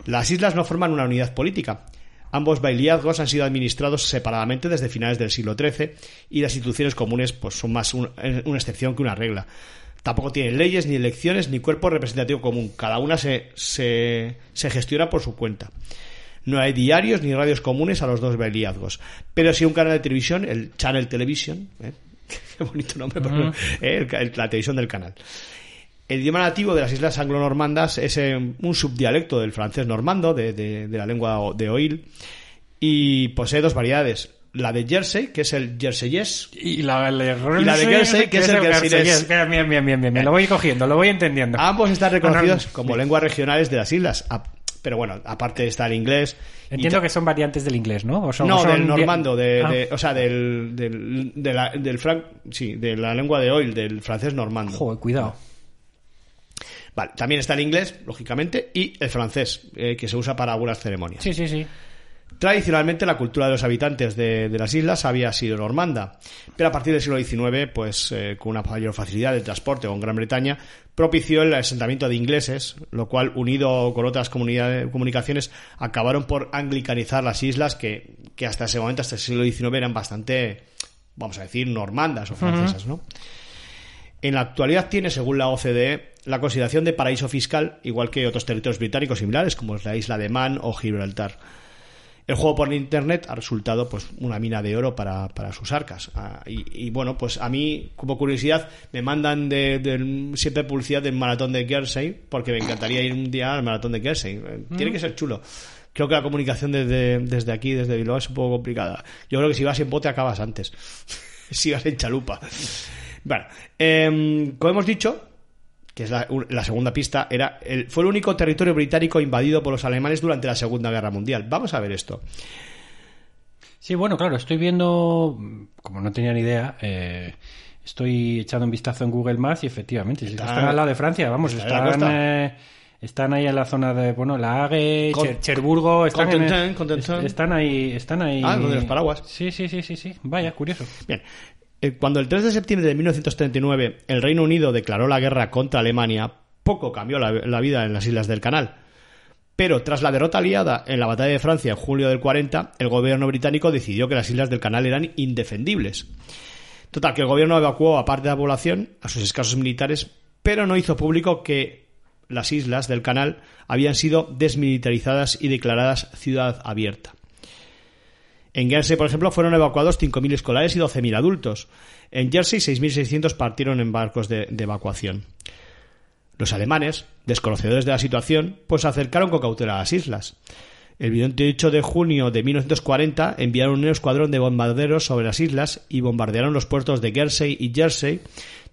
S2: Las islas no forman una unidad política. Ambos bailiazgos han sido administrados separadamente desde finales del siglo XIII y las instituciones comunes pues, son más un- una excepción que una regla. Tampoco tienen leyes, ni elecciones, ni cuerpo representativo común. Cada una se, se, se gestiona por su cuenta. No hay diarios ni radios comunes a los dos bailiazgos. Pero sí un canal de televisión, el Channel Television. ¿eh? [LAUGHS] Qué bonito nombre, pero, ¿eh? El- el- la televisión del canal. El idioma nativo de las islas anglo-normandas es eh, un subdialecto del francés normando, de, de- de la lengua de Oil, y posee dos variedades. La de Jersey, que es el jerseyés,
S3: Y la,
S2: de Guernsey, que es el guernseyés.
S3: Bien, bien, bien, bien, lo voy cogiendo, lo voy entendiendo.
S2: ambos están reconocidos
S3: No, no,
S2: como lenguas regionales de las islas. Pero bueno, aparte está el inglés.
S3: Entiendo que son variantes del inglés, ¿no? ¿O son-
S2: no,
S3: son
S2: del normando, de,
S3: Ah.
S2: de- o sea, del, del, de la- del fran- sí, de la lengua de Oil, del francés normando.
S3: Joder, cuidado.
S2: Vale, también está el inglés, lógicamente, y el francés, eh, que se usa para algunas ceremonias.
S3: Sí, sí, sí.
S2: Tradicionalmente la cultura de los habitantes de, de las islas había sido normanda, pero a partir del siglo XIX, pues eh, con una mayor facilidad de transporte con Gran Bretaña, propició el asentamiento de ingleses, lo cual, unido con otras comunidades, comunicaciones, acabaron por anglicanizar las islas que, que hasta ese momento, hasta el siglo XIX, eran bastante, vamos a decir, normandas o francesas, ¿no? En la actualidad tiene, según la OCDE, la consideración de paraíso fiscal, igual que otros territorios británicos similares, como es la isla de Man o Gibraltar. El juego por internet ha resultado pues una mina de oro para, para sus arcas. Ah, y, y, bueno, pues a mí, como curiosidad, me mandan de, de- siempre publicidad del maratón de Guernsey, porque me encantaría ir un día al maratón de Guernsey. Eh, Tiene que ser chulo. Creo que la comunicación desde, desde aquí, desde Bilbao, es un poco complicada. Yo creo que si vas en bote acabas antes. [LAUGHS] si vas en chalupa. Bueno, em, como hemos dicho, que es la, la segunda pista, era el, fue el único territorio británico invadido por los alemanes durante la Segunda Guerra Mundial. Vamos a ver esto.
S3: Sí, bueno, claro, estoy viendo, como no tenía ni idea, eh, estoy echando un vistazo en Google Maps y efectivamente, sí,
S2: Está-
S3: están al lado de Francia, vamos, están, eh, están ahí en la zona de, bueno, La Hague,
S2: Con-
S3: Cher- Cherburgo, están, en- están ahí, están ahí.
S2: Ah, lo de los paraguas.
S3: Sí, sí, sí, sí, sí, vaya, curioso.
S2: Bien. Eh, Cuando el 3 de septiembre de 1939 el Reino Unido declaró la guerra contra Alemania, poco cambió la, vida en las Islas del Canal. Pero tras la derrota aliada en la batalla de Francia en julio del 40, el gobierno británico decidió que las Islas del Canal eran indefendibles. Total, que el gobierno evacuó a parte de la población, a sus escasos militares, pero no hizo público que las islas del canal habían sido desmilitarizadas y declaradas ciudad abierta. En Guernsey, por ejemplo, fueron evacuados 5.000 escolares y 12.000 adultos. En Jersey, 6.600 partieron en barcos de, evacuación. Los alemanes, desconocedores de la situación, pues se acercaron con cautela a las islas. El 28 de junio de 1940 enviaron un escuadrón de bombarderos sobre las islas y bombardearon los puertos de Guernsey y Jersey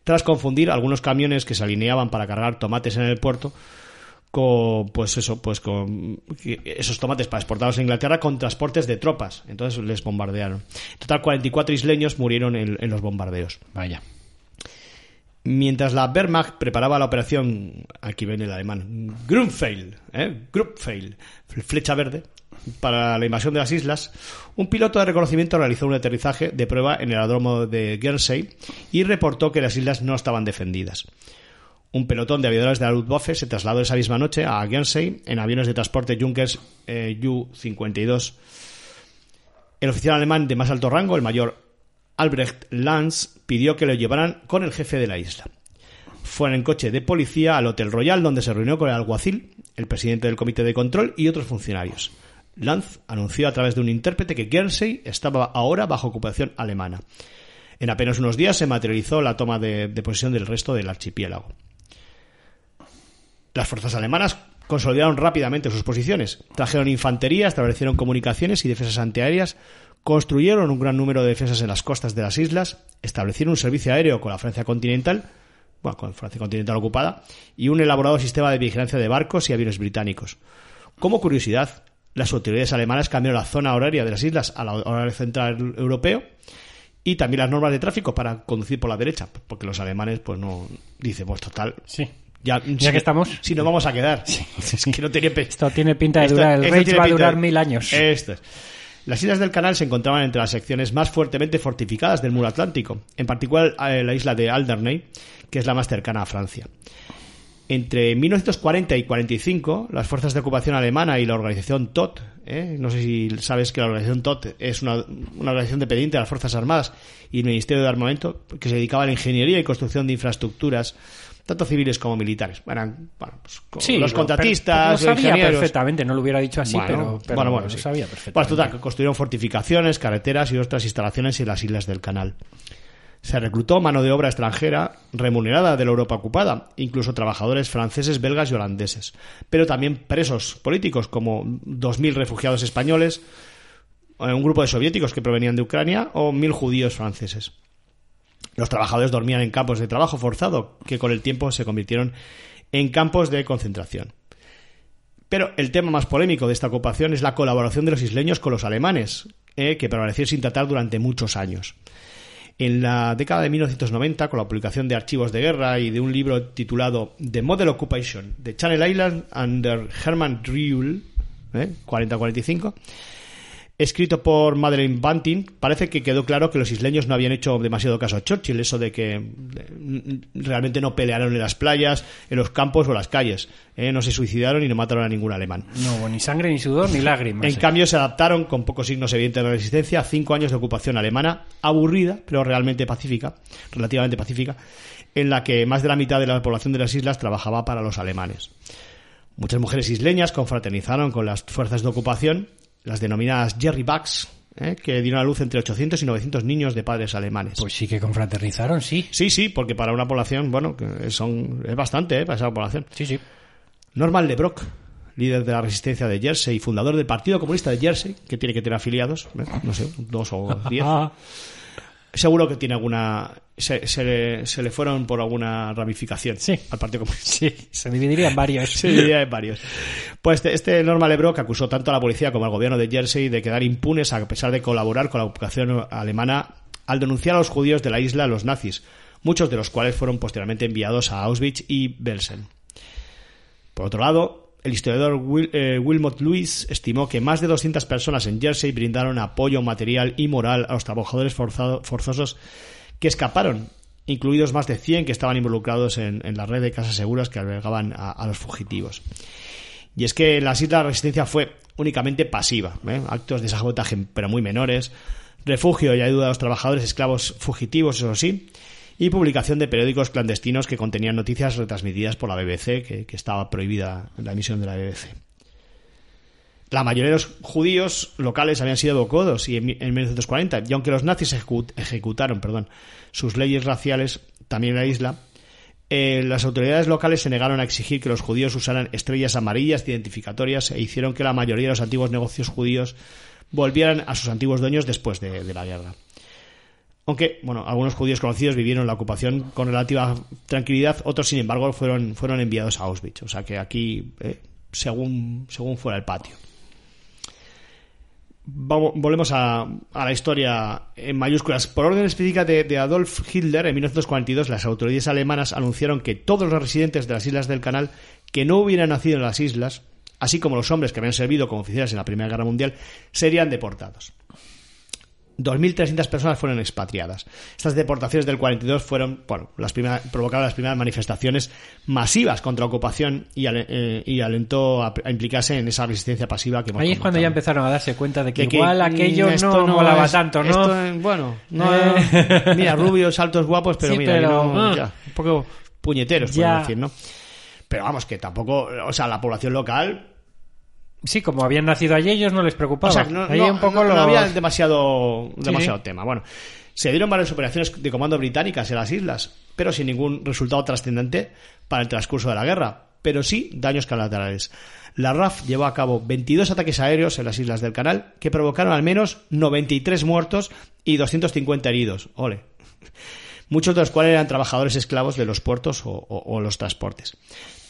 S2: tras confundir algunos camiones que se alineaban para cargar tomates en el puerto con pues eso pues con esos tomates para exportarlos a Inglaterra con transportes de tropas entonces les bombardearon en total 44 isleños murieron en, en los bombardeos
S3: Vaya.
S2: mientras la Wehrmacht preparaba la operación aquí viene el alemán Grunfeil ¿eh? Grupfeil flecha verde para la invasión de las islas un piloto de reconocimiento realizó un aterrizaje de prueba en el aeródromo de Guernsey y reportó que las islas no estaban defendidas un pelotón de aviadores de la Luftwaffe se trasladó esa misma noche a Guernsey en aviones de transporte Junkers eh, Ju-52. El oficial alemán de más alto rango, el mayor Albrecht Lanz, pidió que lo llevaran con el jefe de la isla. Fueron en coche de policía al Hotel Royal, donde se reunió con el alguacil, el presidente del comité de control y otros funcionarios. Lanz anunció a través de un intérprete que Guernsey estaba ahora bajo ocupación alemana. En apenas unos días se materializó la toma de posesión del resto del archipiélago. Las fuerzas alemanas consolidaron rápidamente sus posiciones, trajeron infantería, establecieron comunicaciones y defensas antiaéreas, construyeron un gran número de defensas en las costas de las islas, establecieron un servicio aéreo con la Francia continental, bueno, con Francia continental ocupada, y un elaborado sistema de vigilancia de barcos y aviones británicos. Como curiosidad, las autoridades alemanas cambiaron la zona horaria de las islas a la horario central europeo y también las normas de tráfico para conducir por la derecha, porque los alemanes pues no dicen, pues total,
S3: Sí.
S2: Ya,
S3: Ya que estamos.
S2: Si nos vamos a quedar. [LAUGHS] Es que no pe-
S3: Esto tiene pinta de
S2: Esto-
S3: durar, el Rage
S2: tiene
S3: va a durar
S2: de-
S3: mil años.
S2: Esto es. Las islas del canal se encontraban entre las secciones más fuertemente fortificadas del muro atlántico, en particular eh, la isla de Alderney, que es la más cercana a Francia. Entre 1940 y 45, las fuerzas de ocupación alemana y la organización TOT, ¿eh? no sé si sabes que la organización TOT es una, una organización dependiente de las Fuerzas Armadas y el Ministerio de Armamento, que se dedicaba a la ingeniería y construcción de infraestructuras, tanto civiles como militares. Eran bueno, pues,
S3: Sí,
S2: los
S3: lo-
S2: contratistas,
S3: pero- lo sabía
S2: ingenieros.
S3: perfectamente, no lo hubiera dicho así,
S2: Bueno,
S3: pero, pero
S2: bueno, bueno,
S3: lo
S2: sí.
S3: sabía
S2: Pues
S3: perfectamente.
S2: total, que construyeron fortificaciones, carreteras y otras instalaciones en las islas del canal. Se reclutó mano de obra extranjera remunerada de la Europa ocupada, incluso trabajadores franceses, belgas y holandeses, pero también presos políticos como 2.000 refugiados españoles, eh, un grupo de soviéticos que provenían de Ucrania o 1.000 judíos franceses. Los trabajadores dormían en campos de trabajo forzado, que con el tiempo se convirtieron en campos de concentración. Pero el tema más polémico de esta ocupación es la colaboración de los isleños con los alemanes, eh, que prevaleció sin tratar durante muchos años. En la década de 1990, con la publicación de archivos de guerra y de un libro titulado The Model Occupation de Channel Island under Hermann Rühl, ¿eh? 40-45, escrito por Madeleine Bunting, parece que quedó claro que los isleños no habían hecho demasiado caso a Churchill, eso de que eh, realmente no pelearon en las playas, en los campos o las calles, ¿eh? no se suicidaron y no mataron a ningún alemán.
S3: No hubo ni sangre, ni sudor, ni lágrimas.
S2: En
S3: eh.
S2: cambio, se adaptaron con pocos signos evidentes de resistencia a cinco años de ocupación alemana, aburrida, pero realmente pacífica, relativamente pacífica, en la que más de la mitad de la población de las islas trabajaba para los alemanes. Muchas mujeres isleñas confraternizaron con las fuerzas de ocupación, las denominadas Jerry Bucks, ¿eh? que dieron a luz entre 800 y 900 niños de padres alemanes.
S3: Pues sí que confraternizaron, sí.
S2: sí, sí, porque para una población, bueno, son, es bastante, ¿eh? para esa población.
S3: Sí, sí.
S2: Norman Lebrock, líder de la resistencia de Jersey y fundador del Partido Comunista de Jersey, que tiene que tener afiliados, ¿eh? no sé, dos o diez. [LAUGHS] Seguro que tiene alguna. Se, se le, se le fueron por alguna ramificación
S3: Sí.
S2: al Partido Comunista.
S3: sí, se dividiría en varios.
S2: Se dividía en varios. Pues este, este Norman Lebrock acusó tanto a la policía como al gobierno de Jersey de quedar impunes a pesar de colaborar con la ocupación alemana al denunciar a los judíos de la isla a los nazis, muchos de los cuales fueron posteriormente enviados a Auschwitz y Belsen. Por otro lado, el historiador eh, Wilmot Lewis estimó que más de 200 personas en Jersey brindaron apoyo material y moral a los trabajadores forzado- forzosos que escaparon, incluidos más de 100 que estaban involucrados en, en la red de casas seguras que albergaban a, a los fugitivos. Y es que en las islas la resistencia fue únicamente pasiva, ¿eh? actos de sabotaje pero muy menores, refugio y ayuda a los trabajadores esclavos fugitivos, eso sí, y publicación de periódicos clandestinos que contenían noticias retransmitidas por la BBC, que, estaba prohibida la emisión de la BBC. La mayoría de los judíos locales habían sido evacuados y en, mi- en 1940, y aunque los nazis ejecu- ejecutaron perdón, sus leyes raciales también en la isla, eh, las autoridades locales se negaron a exigir que los judíos usaran estrellas amarillas identificatorias e hicieron que la mayoría de los antiguos negocios judíos volvieran a sus antiguos dueños después de, de la guerra. Aunque, bueno, algunos judíos conocidos vivieron la ocupación con relativa tranquilidad, otros, sin embargo, fueron, fueron enviados a Auschwitz. O sea que aquí, eh, según, según fuera el patio. Volvemos a, la historia en mayúsculas. Por orden específica de Adolf Hitler, en 1942 las autoridades alemanas anunciaron que todos los residentes de las islas del canal que no hubieran nacido en las islas, así como los hombres que habían servido como oficiales en la Primera Guerra Mundial, serían deportados. 2.300 personas fueron expatriadas. Estas deportaciones del 42 fueron, bueno, las primeras, provocaron las primeras manifestaciones masivas contra la ocupación y, ale- eh, y alentó a, a implicarse en esa resistencia pasiva que hemos
S3: Ahí es cuando ya empezaron a darse cuenta de que,
S2: De que,
S3: igual
S2: mm,
S3: aquello
S2: esto
S3: no, molaba
S2: es-
S3: tanto, ¿no?
S2: esto, eh, bueno, no,
S3: Eh. [LAUGHS]
S2: mira, rubios, altos, guapos, pero
S3: Sí,
S2: mira,
S3: pero,
S2: no-
S3: ah.
S2: ya, un poco puñeteros, podemos decir, ¿no? Pero vamos, que tampoco, o sea, la población local
S3: Sí, como habían nacido allí, ellos no les preocupaba.
S2: o sea, no,
S3: Ahí
S2: no-
S3: un poco
S2: no- había demasiado, demasiado
S3: sí.
S2: tema. Bueno, se dieron varias operaciones de comando británicas en las islas, pero sin ningún resultado trascendente para el transcurso de la guerra, pero sí daños colaterales. La RAF llevó a cabo 22 ataques aéreos en las islas del canal que provocaron al menos 93 muertos y 250 heridos. Ole. Muchos de los cuales eran trabajadores esclavos de los puertos o, o- o los transportes.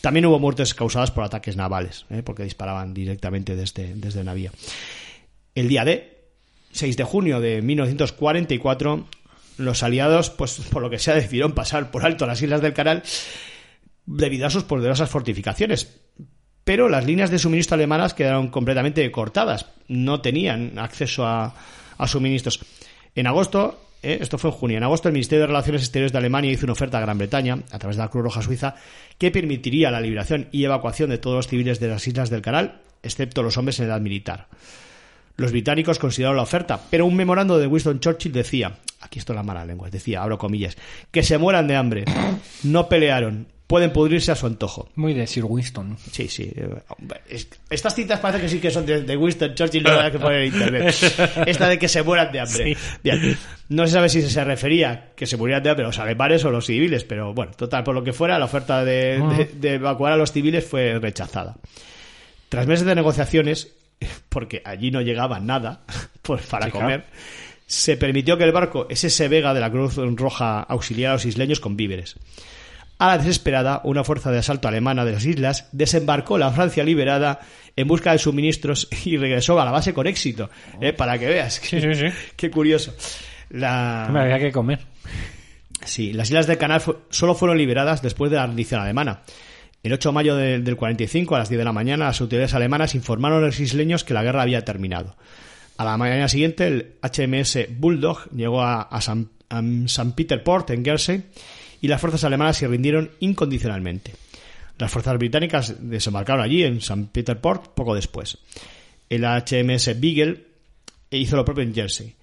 S2: También hubo muertes causadas por ataques navales, ¿eh? porque disparaban directamente desde, desde navío. El día D, 6 de junio de 1944, los aliados, pues por lo que sea, [LAUGHS] decidieron pasar por alto las islas del canal debido a sus poderosas fortificaciones. Pero las líneas de suministro alemanas quedaron completamente cortadas. No tenían acceso a, a suministros. En agosto, ¿eh? esto fue en junio. En agosto, el Ministerio de Relaciones Exteriores de Alemania hizo una oferta a Gran Bretaña, a través de la Cruz Roja Suiza, que permitiría la liberación y evacuación de todos los civiles de las islas del canal, excepto los hombres en edad militar. Los británicos consideraron la oferta, pero un memorando de Winston Churchill decía, aquí esto es la mala lengua, decía, abro comillas, que se mueran de hambre, no pelearon, pueden pudrirse a su antojo.
S3: Muy de Sir Winston.
S2: Sí, sí. eh, es- Estas citas parece que sí que son de, de Winston Churchill, no las que poner en internet. [LAUGHS] Esta de que se mueran de hambre. Bien. No se sabe si se refería que se murieran de hambre los alemanes o los civiles, pero bueno, total, por lo que fuera, la oferta de, de- de evacuar a los civiles fue rechazada. Tras meses de negociaciones, [LAUGHS] porque allí no llegaba nada [LAUGHS] pues, para
S3: Sí, claro.
S2: comer, se permitió que el barco SS Vega de la Cruz Roja auxiliara a los isleños con víveres. A la desesperada, una fuerza de asalto alemana de las islas desembarcó la Francia liberada en busca de suministros y regresó a la base con éxito. ¿eh? Para que veas.
S3: Sí, sí, sí. [LAUGHS]
S2: Qué curioso. La...
S3: Me había que comer.
S2: Sí, las islas del canal fu- solo fueron liberadas después de la rendición alemana. El 8 de mayo de- del 45, a las 10 de la mañana, las autoridades alemanas informaron a los isleños que la guerra había terminado. A la mañana siguiente, el HMS Bulldog llegó a, a San, a San Peter Port, en Guernsey, y las fuerzas alemanas se rindieron incondicionalmente. Las fuerzas británicas desembarcaron allí, en San Peter Port, poco después. El HMS Beagle hizo lo propio en Jersey.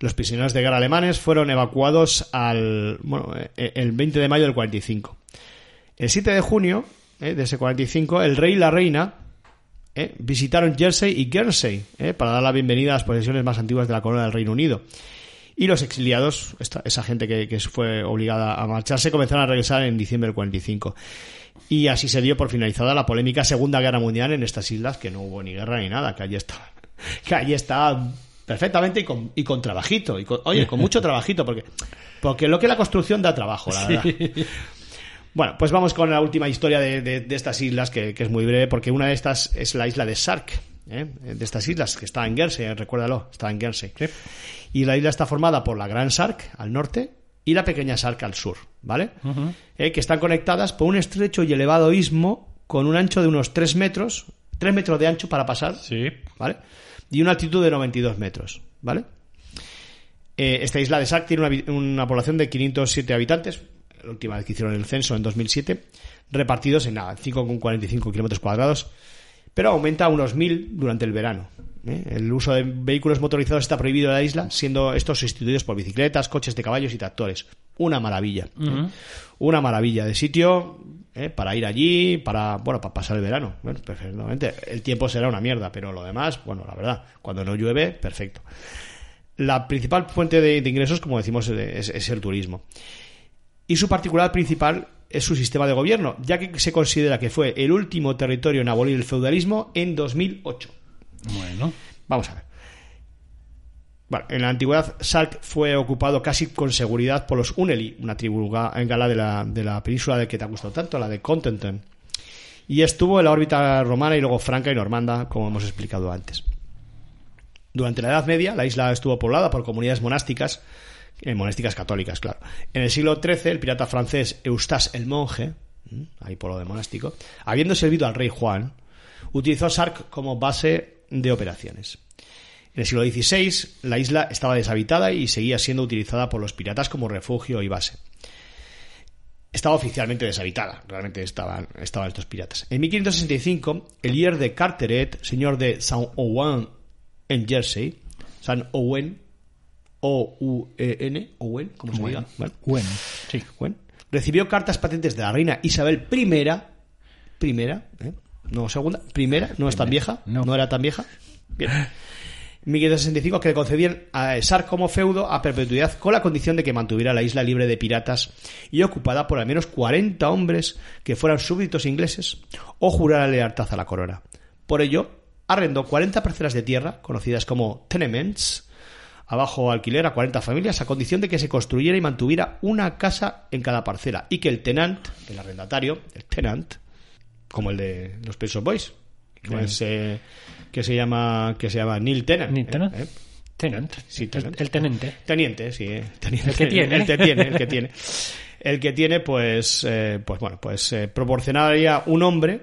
S2: Los prisioneros de guerra alemanes fueron evacuados al, bueno, eh, el 20 de mayo del 45. El 7 de junio eh, de ese 45, el rey y la reina eh, visitaron Jersey y Guernsey eh, para dar la bienvenida a las posesiones más antiguas de la corona del Reino Unido. Y los exiliados, esta- esa gente que, que fue obligada a marcharse, comenzaron a regresar en diciembre del 45. Y así se dio por finalizada la polémica Segunda Guerra Mundial en estas islas, que no hubo ni guerra ni nada, que allí estaba, [LAUGHS] que allí estaba perfectamente y con, y con trabajito. Y con- oye, con mucho trabajito, porque, porque lo que la construcción da trabajo, la verdad. Bueno, pues vamos con la última historia de, de- de estas islas, que, que es muy breve, porque una de estas es la isla de Sark, ¿eh? de estas islas, que está en Guernsey, eh, recuérdalo, está en Guernsey. Y la isla está formada por la Gran Sark al norte y la pequeña Sark al sur, ¿vale? Eh, que están conectadas por un estrecho y elevado istmo con un ancho de unos 3 metros, 3 metros de ancho para pasar,
S3: Sí.
S2: ¿vale? Y una altitud de 92 metros, ¿vale? Eh, esta isla de Sark tiene una, una población de 507 habitantes, la última vez que hicieron el censo en 2007, repartidos en nada, 5,45 kilómetros cuadrados, pero aumenta a unos 1.000 durante el verano. ¿eh? El uso de vehículos motorizados está prohibido en la isla, siendo estos sustituidos por bicicletas, coches de caballos y tractores. Una maravilla. ¿eh? Una maravilla de sitio ¿eh? para ir allí, para bueno, para pasar el verano. Bueno, perfectamente. El tiempo será una mierda, pero lo demás, bueno, la verdad, cuando no llueve, perfecto. La principal fuente de, de ingresos, como decimos, es, es el turismo. Y su particular principal es su sistema de gobierno, ya que se considera que fue el último territorio en abolir el feudalismo en 2008.
S3: Bueno.
S2: Vamos a ver. Bueno, en la antigüedad Sark fue ocupado casi con seguridad por los Uneli, una tribu ga- gala de la, de la península de que te ha gustado tanto, la de Contenton. Y estuvo en la órbita romana y luego franca y normanda, como hemos explicado antes. Durante la Edad Media, la isla estuvo poblada por comunidades monásticas, eh, monásticas católicas, claro. En el siglo XIII, el pirata francés Eustace el Monje, ahí por lo de monástico, habiendo servido al rey Juan, utilizó Sark como base de operaciones. En el siglo XVI, la isla estaba deshabitada y seguía siendo utilizada por los piratas como refugio y base. Estaba oficialmente deshabitada, realmente estaban, estaban estos piratas. En 1565, el Lier de Carteret, señor de Saint Ouen en Jersey, San Owen, O-U-E-N, Owen, como se diga, Bueno.
S3: Sí.
S2: bueno, recibió cartas patentes de la reina Isabel I, primera, ¿eh? no segunda, primera, no es tan vieja, no.
S3: No.
S2: era tan vieja. Bien. 1565 que le concedían a Sar como feudo a perpetuidad con la condición de que mantuviera la isla libre de piratas y ocupada por al menos 40 hombres que fueran súbditos ingleses o jurara lealtad a la corona. Por ello, arrendó 40 parcelas de tierra, conocidas como tenements, abajo alquiler a 40 familias a condición de que se construyera y mantuviera una casa en cada parcela y que el tenant, el arrendatario, el tenant, como el de los Pet Shop Boys, que, es, eh, que se llama que se llama Neil Tennant.
S3: Neil Tennant.
S2: ¿eh? ¿eh?
S3: Tenant.
S2: Sí,
S3: El-
S2: tenant.
S3: El, tenente.
S2: Teniente, sí, eh, teniente.
S3: El que tiene. [LAUGHS]
S2: El que tiene, el que tiene. El que tiene, pues, eh, pues bueno, pues eh, proporcionaría un hombre,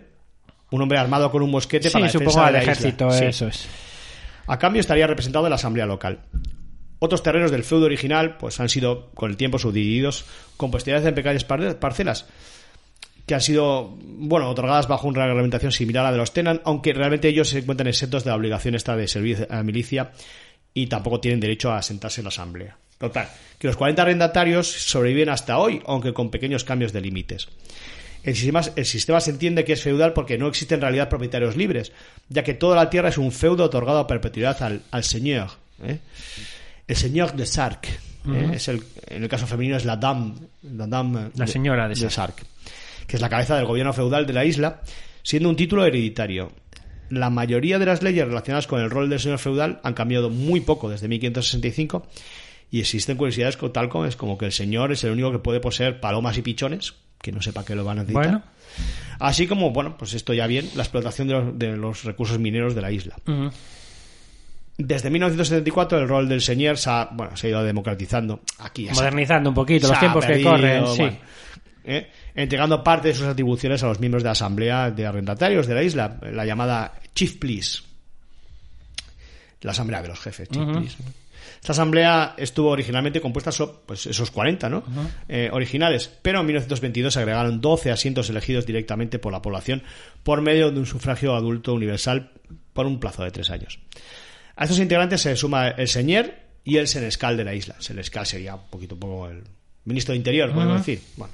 S2: un hombre armado con un mosquete
S3: Sí,
S2: para la defensa de la
S3: ejército,
S2: isla. Sí.
S3: eso es.
S2: A cambio estaría representado en la asamblea local. Otros terrenos del feudo original pues han sido con el tiempo subdivididos con posterioridad en pequeñas par- parcelas que han sido, bueno, otorgadas bajo una reglamentación similar a la de los Tenan, aunque realmente ellos se encuentran exentos de la obligación esta de servir a la milicia y tampoco tienen derecho a sentarse en la asamblea. Total, que los 40 arrendatarios sobreviven hasta hoy, aunque con pequeños cambios de límites. El sistema, el sistema se entiende que es feudal porque no existen en realidad propietarios libres, ya que toda la tierra es un feudo otorgado a perpetuidad al, al señor. ¿eh? El señor de Sark. ¿eh? es el, en el caso femenino es la dame, la, dame
S3: La señora de
S2: Sark, que es la cabeza del gobierno feudal de la isla, siendo un título hereditario. La mayoría de las leyes relacionadas con el rol del señor feudal han cambiado muy poco desde 1565 y existen curiosidades tal como es como que el señor es el único que puede poseer palomas y pichones, que no sepa que lo van a necesitar.
S3: Bueno.
S2: Así como, bueno, pues esto ya bien, la explotación de los, de los recursos mineros de la isla.
S3: Ujú.
S2: Desde 1974 el rol del señor se ha, bueno, se ha ido democratizando. Aquí ya se-
S3: Modernizando un poquito los tiempos que corren, sí.
S2: bueno, ¿eh? entregando parte de sus atribuciones a los miembros de la asamblea de arrendatarios de la isla, la llamada Chief Please. La asamblea de los jefes, Chief Please. Esta asamblea estuvo originalmente compuesta so- pues esos 40, ¿no? Eh, originales, pero en 1922 se agregaron 12 asientos elegidos directamente por la población por medio de un sufragio adulto universal por un plazo de tres años. A estos integrantes se suma el señor y el senescal de la isla. Senescal sería un poquito poco el ministro de Interior, podemos decir. Bueno.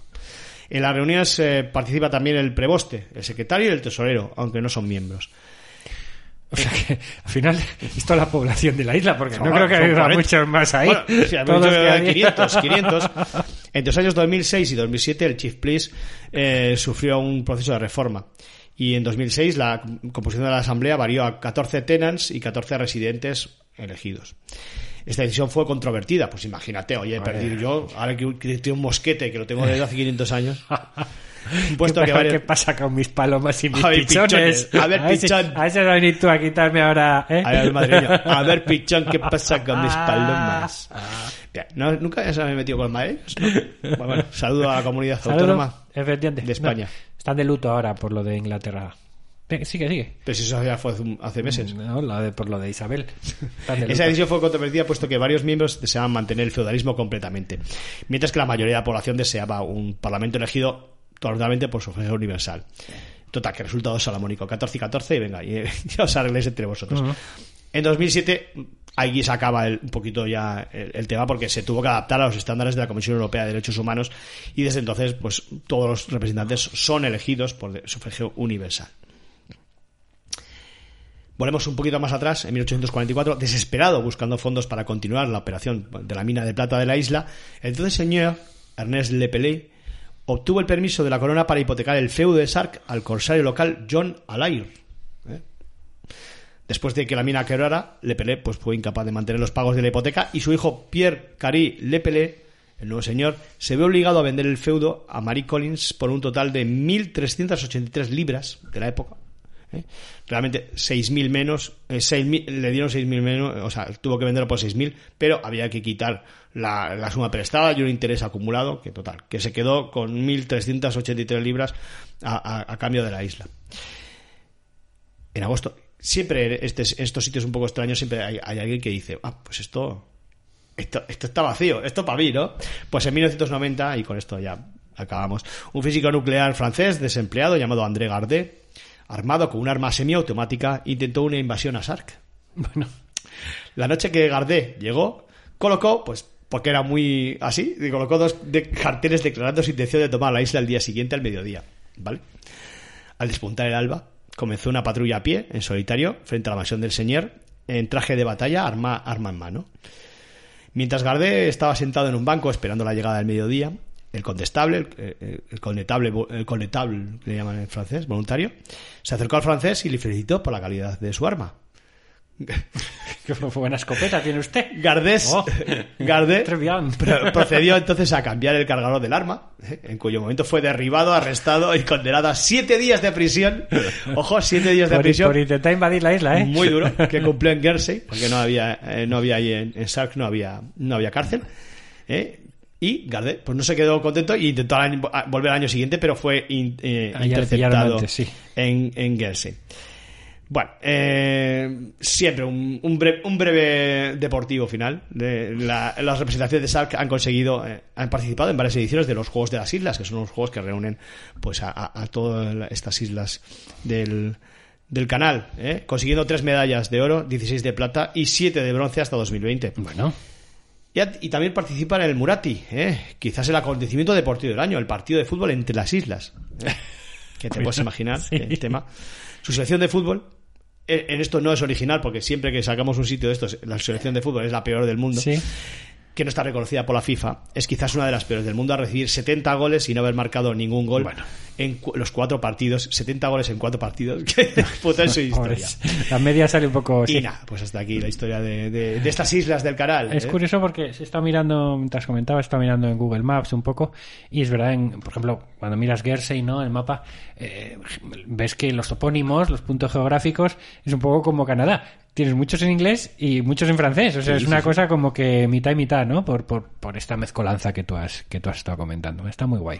S2: En las reuniones eh, participa también el preboste, el secretario y el tesorero, aunque no son miembros.
S3: O sea que al final es la población de la isla, porque no creo que haya
S2: 40.
S3: muchos más ahí.
S2: Bueno, hemos
S3: Todos
S2: dicho
S3: que
S2: que
S3: hay.
S2: 500, 500. Entre los años 2006 y 2007 el Chief Police eh, sufrió un proceso de reforma. Y en 2006 la composición de la asamblea varió a 14 tenants y 14 residentes elegidos. Esta decisión fue controvertida, pues imagínate, oye, perdido yo, ahora que que tengo un mosquete que lo tengo desde hace 500 años, [LAUGHS] puesto que
S3: Pero,
S2: varios-
S3: ¿Qué pasa con mis palomas y mis
S2: A ver,
S3: pichones?
S2: pichones. A ver, [LAUGHS]
S3: ese-
S2: pichón.
S3: A ese va a venir tú a quitarme ahora, ¿eh?
S2: A ver, madrileño. A ver, pichón, ¿qué pasa [LAUGHS] con mis palomas?
S3: Ah.
S2: Bien, ¿no, ¿Nunca se me metido con madrileños? ¿no? Bueno, saludo a la comunidad autónoma. De España.
S3: No, están de luto ahora por lo de Inglaterra. Sigue, sigue.
S2: Pero si eso ya fue hace, meses.
S3: No, lo de- por lo de Isabel. [LAUGHS]
S2: Esa decisión fue controvertida puesto que varios miembros deseaban mantener el feudalismo completamente, mientras que la mayoría de la población deseaba un parlamento elegido totalmente por sufragio universal. Total, que resultado salomónico, 14 y 14 y venga, y, [LAUGHS] ya os arregléis entre vosotros. En 2007, ahí se acaba el- un poquito ya el, el tema porque se tuvo que adaptar a los estándares de la Comisión Europea de Derechos Humanos y desde entonces, pues todos los representantes son elegidos por sufragio universal. Volvemos un poquito más atrás, en 1844, desesperado buscando fondos para continuar la operación de la mina de plata de la isla, el entonces señor Ernest Lepelé obtuvo el permiso de la corona para hipotecar el feudo de Sark al corsario local John Alair. ¿eh? Después de que la mina quebrara, Lepelé pues, fue incapaz de mantener los pagos de la hipoteca y su hijo Pierre Carey Lepelé, el nuevo señor, se ve obligado a vender el feudo a Marie Collins por un total de 1.383 libras de la época. ¿Eh? Realmente 6.000 menos, eh, 6.000 le dieron 6.000 menos, o sea, tuvo que venderlo por 6.000, pero había que quitar la, la suma prestada y un interés acumulado, que total, que se quedó con 1.383 libras a, a- a cambio de la isla. En agosto, siempre este, estos sitios un poco extraños, siempre hay, hay alguien que dice, ah, pues esto, esto, esto está vacío, esto para mí, ¿no? Pues en 1990, y con esto ya acabamos, un físico nuclear francés desempleado llamado André Gardet, armado con un arma semiautomática, intentó una invasión a Sark.
S3: Bueno,
S2: La noche que Gardet llegó, colocó, pues porque era muy así, y colocó dos de- carteles declarando su intención de tomar la isla el día siguiente al mediodía, ¿vale? Al despuntar el alba, comenzó una patrulla a pie, en solitario, frente a la mansión del señor, en traje de batalla, arma, arma en mano. Mientras Gardet estaba sentado en un banco esperando la llegada del mediodía, el condestable, el, el, el conetable, el conetable, que le llaman en francés, voluntario, se acercó al francés y le felicitó por la calidad de su arma. [LAUGHS]
S3: qué buena escopeta tiene usted.
S2: Gardés,
S3: Oh. [LAUGHS]
S2: Procedió entonces a cambiar el cargador del arma, ¿eh? en cuyo momento fue derribado, arrestado y condenado a siete días de prisión. Ojo, siete días de
S3: Por,
S2: prisión.
S3: por intentar invadir la isla, ¿eh?
S2: Muy duro, [LAUGHS] que cumplió en Guernsey, porque no había, eh, no había ahí en, en Sark, no había, no había cárcel. ¿eh? Y Gardet, pues no se quedó contento y intentó volver al año siguiente, pero fue in- eh,
S3: Ah,
S2: interceptado
S3: antes, sí.
S2: en, en Guernsey. Bueno, eh, siempre un, un bre- un breve deportivo final. De la, las representaciones de Sark han conseguido, eh, han participado en varias ediciones de los Juegos de las Islas, que son unos juegos que reúnen pues a, a- a todas estas islas del, del canal, ¿eh? consiguiendo tres medallas de oro, 16 de plata y 7 de bronce hasta 2020.
S3: Bueno,
S2: Y, a- y también participa en el Murati, ¿eh? quizás el acontecimiento deportivo del año, el partido de fútbol entre las islas. ¿eh? [LAUGHS] Que te puedes imaginar
S3: Sí.
S2: el tema. Su selección de fútbol, eh, en esto no es original, porque siempre que sacamos un sitio de estos, la selección de fútbol es la peor del mundo,
S3: sí.
S2: Que no está reconocida por la FIFA, es quizás una de las peores del mundo a recibir 70 goles y no haber marcado ningún gol
S3: Bueno.
S2: en cu- los cuatro partidos. 70 goles en cuatro partidos. [LAUGHS] que puta es su historia.
S3: La media sale un poco...
S2: Y
S3: sí.
S2: nada, pues hasta aquí la historia de, de- de estas islas del canal.
S3: Es
S2: ¿eh?
S3: curioso porque se está mirando, mientras comentaba, está mirando en Google Maps un poco y es verdad, en, por ejemplo, cuando miras Guernsey, ¿no? El mapa, eh, ves que los topónimos, los puntos geográficos, es un poco como Canadá. Tienes muchos en inglés y muchos en francés. O sea, es una cosa como que mitad y mitad, ¿no? Por, por, por esta mezcolanza que tú has, que tú has estado comentando. Está muy guay.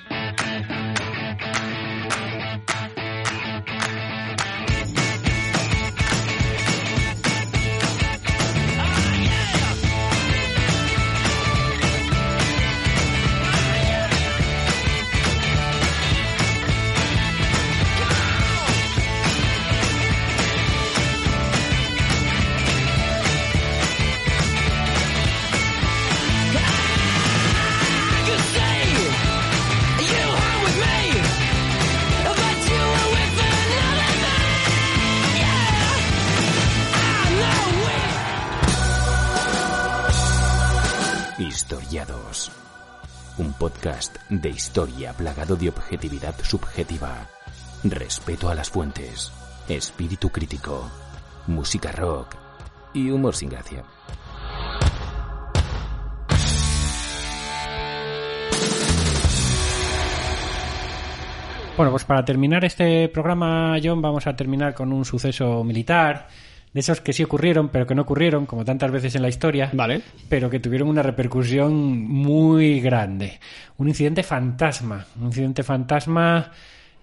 S5: Podcast de historia plagado de objetividad subjetiva, respeto a las fuentes, espíritu crítico, música rock y humor sin gracia.
S3: Bueno, pues para terminar este programa, John, vamos a terminar con un suceso militar, de esos que sí ocurrieron, pero que no ocurrieron, como tantas veces en la historia,
S2: Vale.
S3: pero que tuvieron una repercusión muy grande. Un incidente fantasma, un incidente fantasma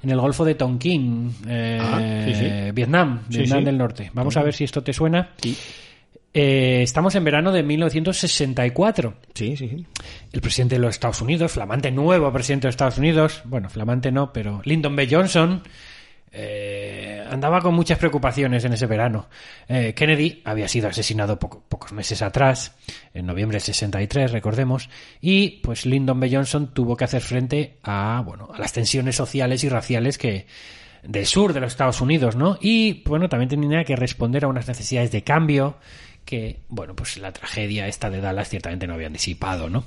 S3: en el Golfo de Tonkin, eh,
S2: Ah, sí, sí.
S3: Vietnam,
S2: Sí,
S3: Vietnam del Norte. Vamos a ver si esto te suena. Eh, estamos en verano de 1964.
S2: Sí, sí, sí.
S3: El presidente de los Estados Unidos, flamante nuevo presidente de Estados Unidos, bueno, flamante no, pero Lyndon B. Johnson, eh, andaba con muchas preocupaciones en ese verano. Eh, Kennedy había sido asesinado poco- pocos meses atrás, en noviembre del 63, recordemos, y pues Lyndon B. Johnson tuvo que hacer frente a, bueno, a las tensiones sociales y raciales que del sur de los Estados Unidos, ¿no? Y bueno, también tenía que responder a unas necesidades de cambio que, bueno, pues la tragedia esta de Dallas ciertamente no habían disipado, ¿no?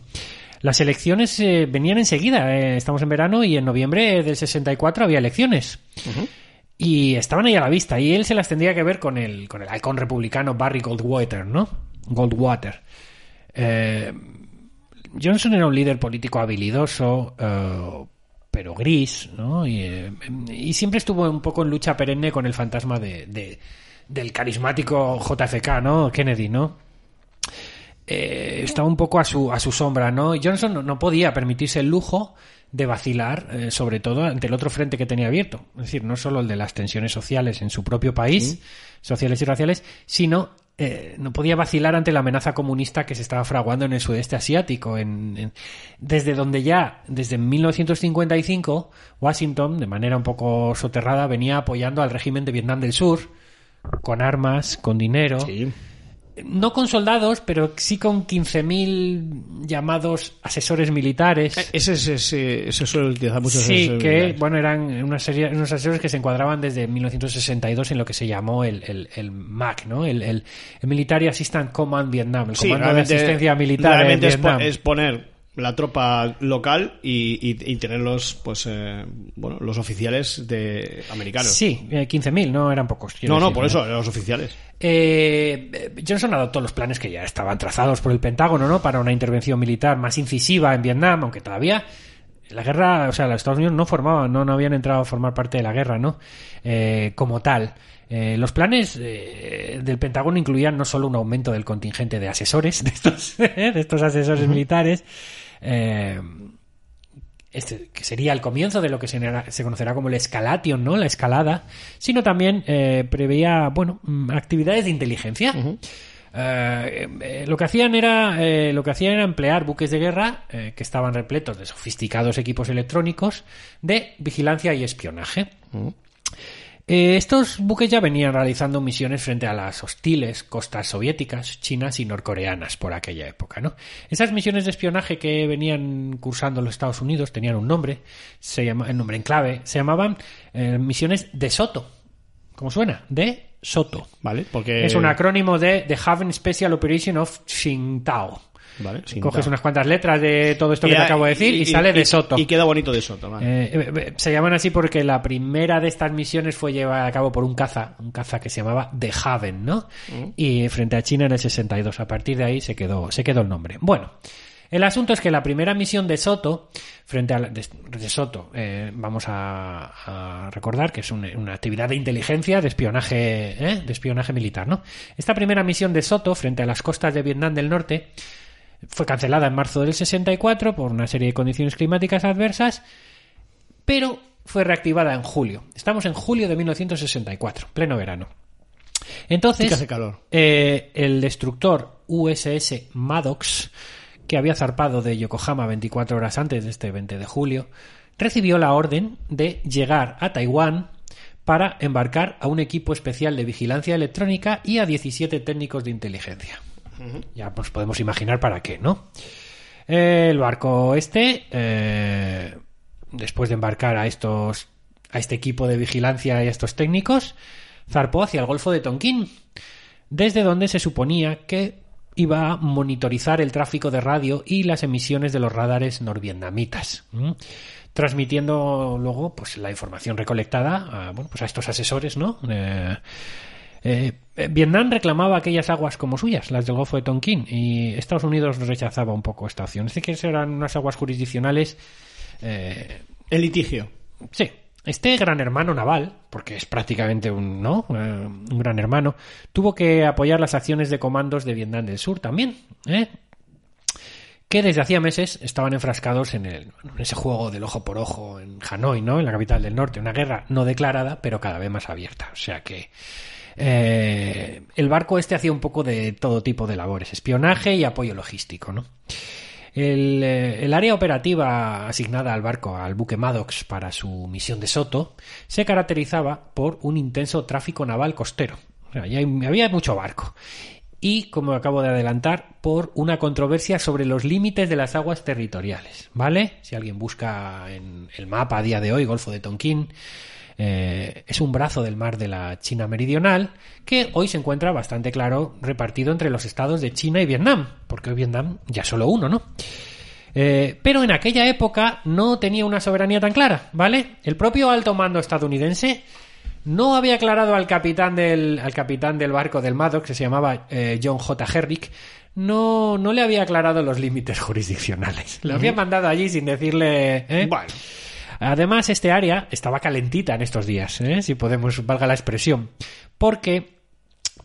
S3: Las elecciones eh, venían enseguida, eh, estamos en verano y en noviembre del 64 había elecciones. Y estaban ahí a la vista y él se las tendría que ver con el, con el halcón republicano Barry Goldwater, ¿no? Goldwater. Eh, Johnson era un líder político habilidoso, eh, pero gris, ¿no? Y, eh, y siempre estuvo un poco en lucha perenne con el fantasma de, de- del carismático JFK, ¿no? Kennedy, ¿no? Eh, estaba un poco a su, a su sombra, ¿no? Johnson no, no podía permitirse el lujo de vacilar, eh, sobre todo ante el otro frente que tenía abierto. Es decir, no solo el de las tensiones sociales en su propio país, sociales y raciales, sino eh, no podía vacilar ante la amenaza comunista que se estaba fraguando en el sudeste asiático, en- en- desde donde ya, desde 1955, Washington, de manera un poco soterrada, venía apoyando al régimen de Vietnam del Sur, con armas, con dinero,
S2: Sí.
S3: No con soldados, pero sí con 15.000 llamados asesores militares.
S2: Eh, Ese, ese suele utilizar mucho
S3: Sí, que bueno, eran una serie, unos asesores que se encuadraban desde 1962 en lo que se llamó el, el, el MAC, ¿no? El, el, Military Assistant Command Vietnam, el
S2: Sí,
S3: Comando de Asistencia Militar en Vietnam.
S2: es poner la tropa local y, y, y tenerlos, pues, eh, bueno, los oficiales de americanos.
S3: Sí, eh, 15.000, no eran pocos.
S2: No, no,
S3: decir,
S2: por eso, los oficiales.
S3: Eh, Johnson adoptó los planes que ya estaban trazados por el Pentágono, ¿no? Para una intervención militar más incisiva en Vietnam, aunque todavía la guerra, o sea, los Estados Unidos no formaban, no, no habían entrado a formar parte de la guerra, ¿no? Eh, como tal. Eh, los planes eh, del Pentágono incluían no solo un aumento del contingente de asesores, [LAUGHS] de estos, de estos asesores militares, eh, este, que sería el comienzo de lo que se, se conocerá como el escalation, ¿no? La escalada, sino también eh, preveía, bueno, mm, actividades de inteligencia. Eh, eh, lo que hacían era lo que hacían era emplear buques de guerra que estaban repletos de sofisticados equipos electrónicos de vigilancia y espionaje. Eh, estos buques ya venían realizando misiones frente a las hostiles costas soviéticas, chinas y norcoreanas por aquella época, ¿no? Esas misiones de espionaje que venían cursando los Estados Unidos tenían un nombre, se llama, el nombre en clave, se llamaban eh, misiones de Soto. ¿Cómo suena? De Soto.
S2: ¿Vale? Porque.
S3: Es un acrónimo de The Haven Special Operation of Tsingtao.
S2: ¿Vale?
S3: Coges unas cuantas letras de todo esto que te acabo de decir y, sale de Soto.
S2: Y queda bonito de Soto, vale.
S3: Eh, eh, eh, se llaman así porque la primera de estas misiones fue llevada a cabo por un caza, un caza que se llamaba The Haven, ¿no? Y frente a China en el 62. A partir de ahí se quedó, se quedó el nombre. Bueno, el asunto es que la primera misión de Soto, frente a la- de, de Soto, eh, vamos a, a recordar que es un- una actividad de inteligencia, de espionaje, ¿eh? de espionaje militar, ¿no? Esta primera misión de Soto frente a las costas de Vietnam del Norte fue cancelada en marzo del 64 por una serie de condiciones climáticas adversas, pero fue reactivada en julio. Estamos en julio de 1964, pleno verano. Entonces,
S2: calor.
S3: eh, el destructor USS Maddox, que había zarpado de Yokohama 24 horas antes de este 20 de julio, recibió la orden de llegar a Taiwán para embarcar a un equipo especial de vigilancia electrónica y a 17 técnicos de inteligencia. Ya pues podemos imaginar para qué, ¿no? El barco este, eh, después de embarcar a estos, a este equipo de vigilancia y a estos técnicos, zarpó hacia el Golfo de Tonkin, desde donde se suponía que iba a monitorizar el tráfico de radio y las emisiones de los radares norvietnamitas, transmitiendo luego pues la información recolectada a, bueno, pues a estos asesores, ¿no? Eh, eh, Vietnam reclamaba aquellas aguas como suyas, las del Golfo de Tonkin, y Estados Unidos rechazaba un poco esta opción. Es decir, que eran unas aguas jurisdiccionales. eh,
S2: El litigio.
S3: sí, este gran hermano naval, porque es prácticamente un, ¿no? Eh, un gran hermano, tuvo que apoyar las acciones de comandos de Vietnam del Sur también. ¿eh? que desde hacía meses estaban enfrascados en, el- en ese juego del ojo por ojo en Hanoi, ¿no? En la capital del norte, una guerra no declarada, pero cada vez más abierta. O sea que eh, el barco este hacía un poco de todo tipo de labores, espionaje y apoyo logístico, ¿no? El, eh, el área operativa asignada al barco, al buque Maddox, para su misión de Soto, se caracterizaba por un intenso tráfico naval costero. Ya había mucho barco. Y, como acabo de adelantar, por una controversia sobre los límites de las aguas territoriales. ¿Vale? Si alguien busca en el mapa a día de hoy, Golfo de Tonquín, eh, es un brazo del mar de la China Meridional que hoy se encuentra bastante claro repartido entre los estados de China y Vietnam, porque hoy Vietnam ya solo uno, ¿no? Eh, pero en aquella época no tenía una soberanía tan clara, ¿vale? El propio alto mando estadounidense no había aclarado al capitán del, al capitán del barco del Maddox, que se llamaba eh, John J. Herrick, no, no le había aclarado los límites [LAUGHS] jurisdiccionales. Lo había mandado allí sin decirle... ¿eh?
S2: Bueno.
S3: Además, este área estaba calentita en estos días, ¿eh? si podemos, valga la expresión, porque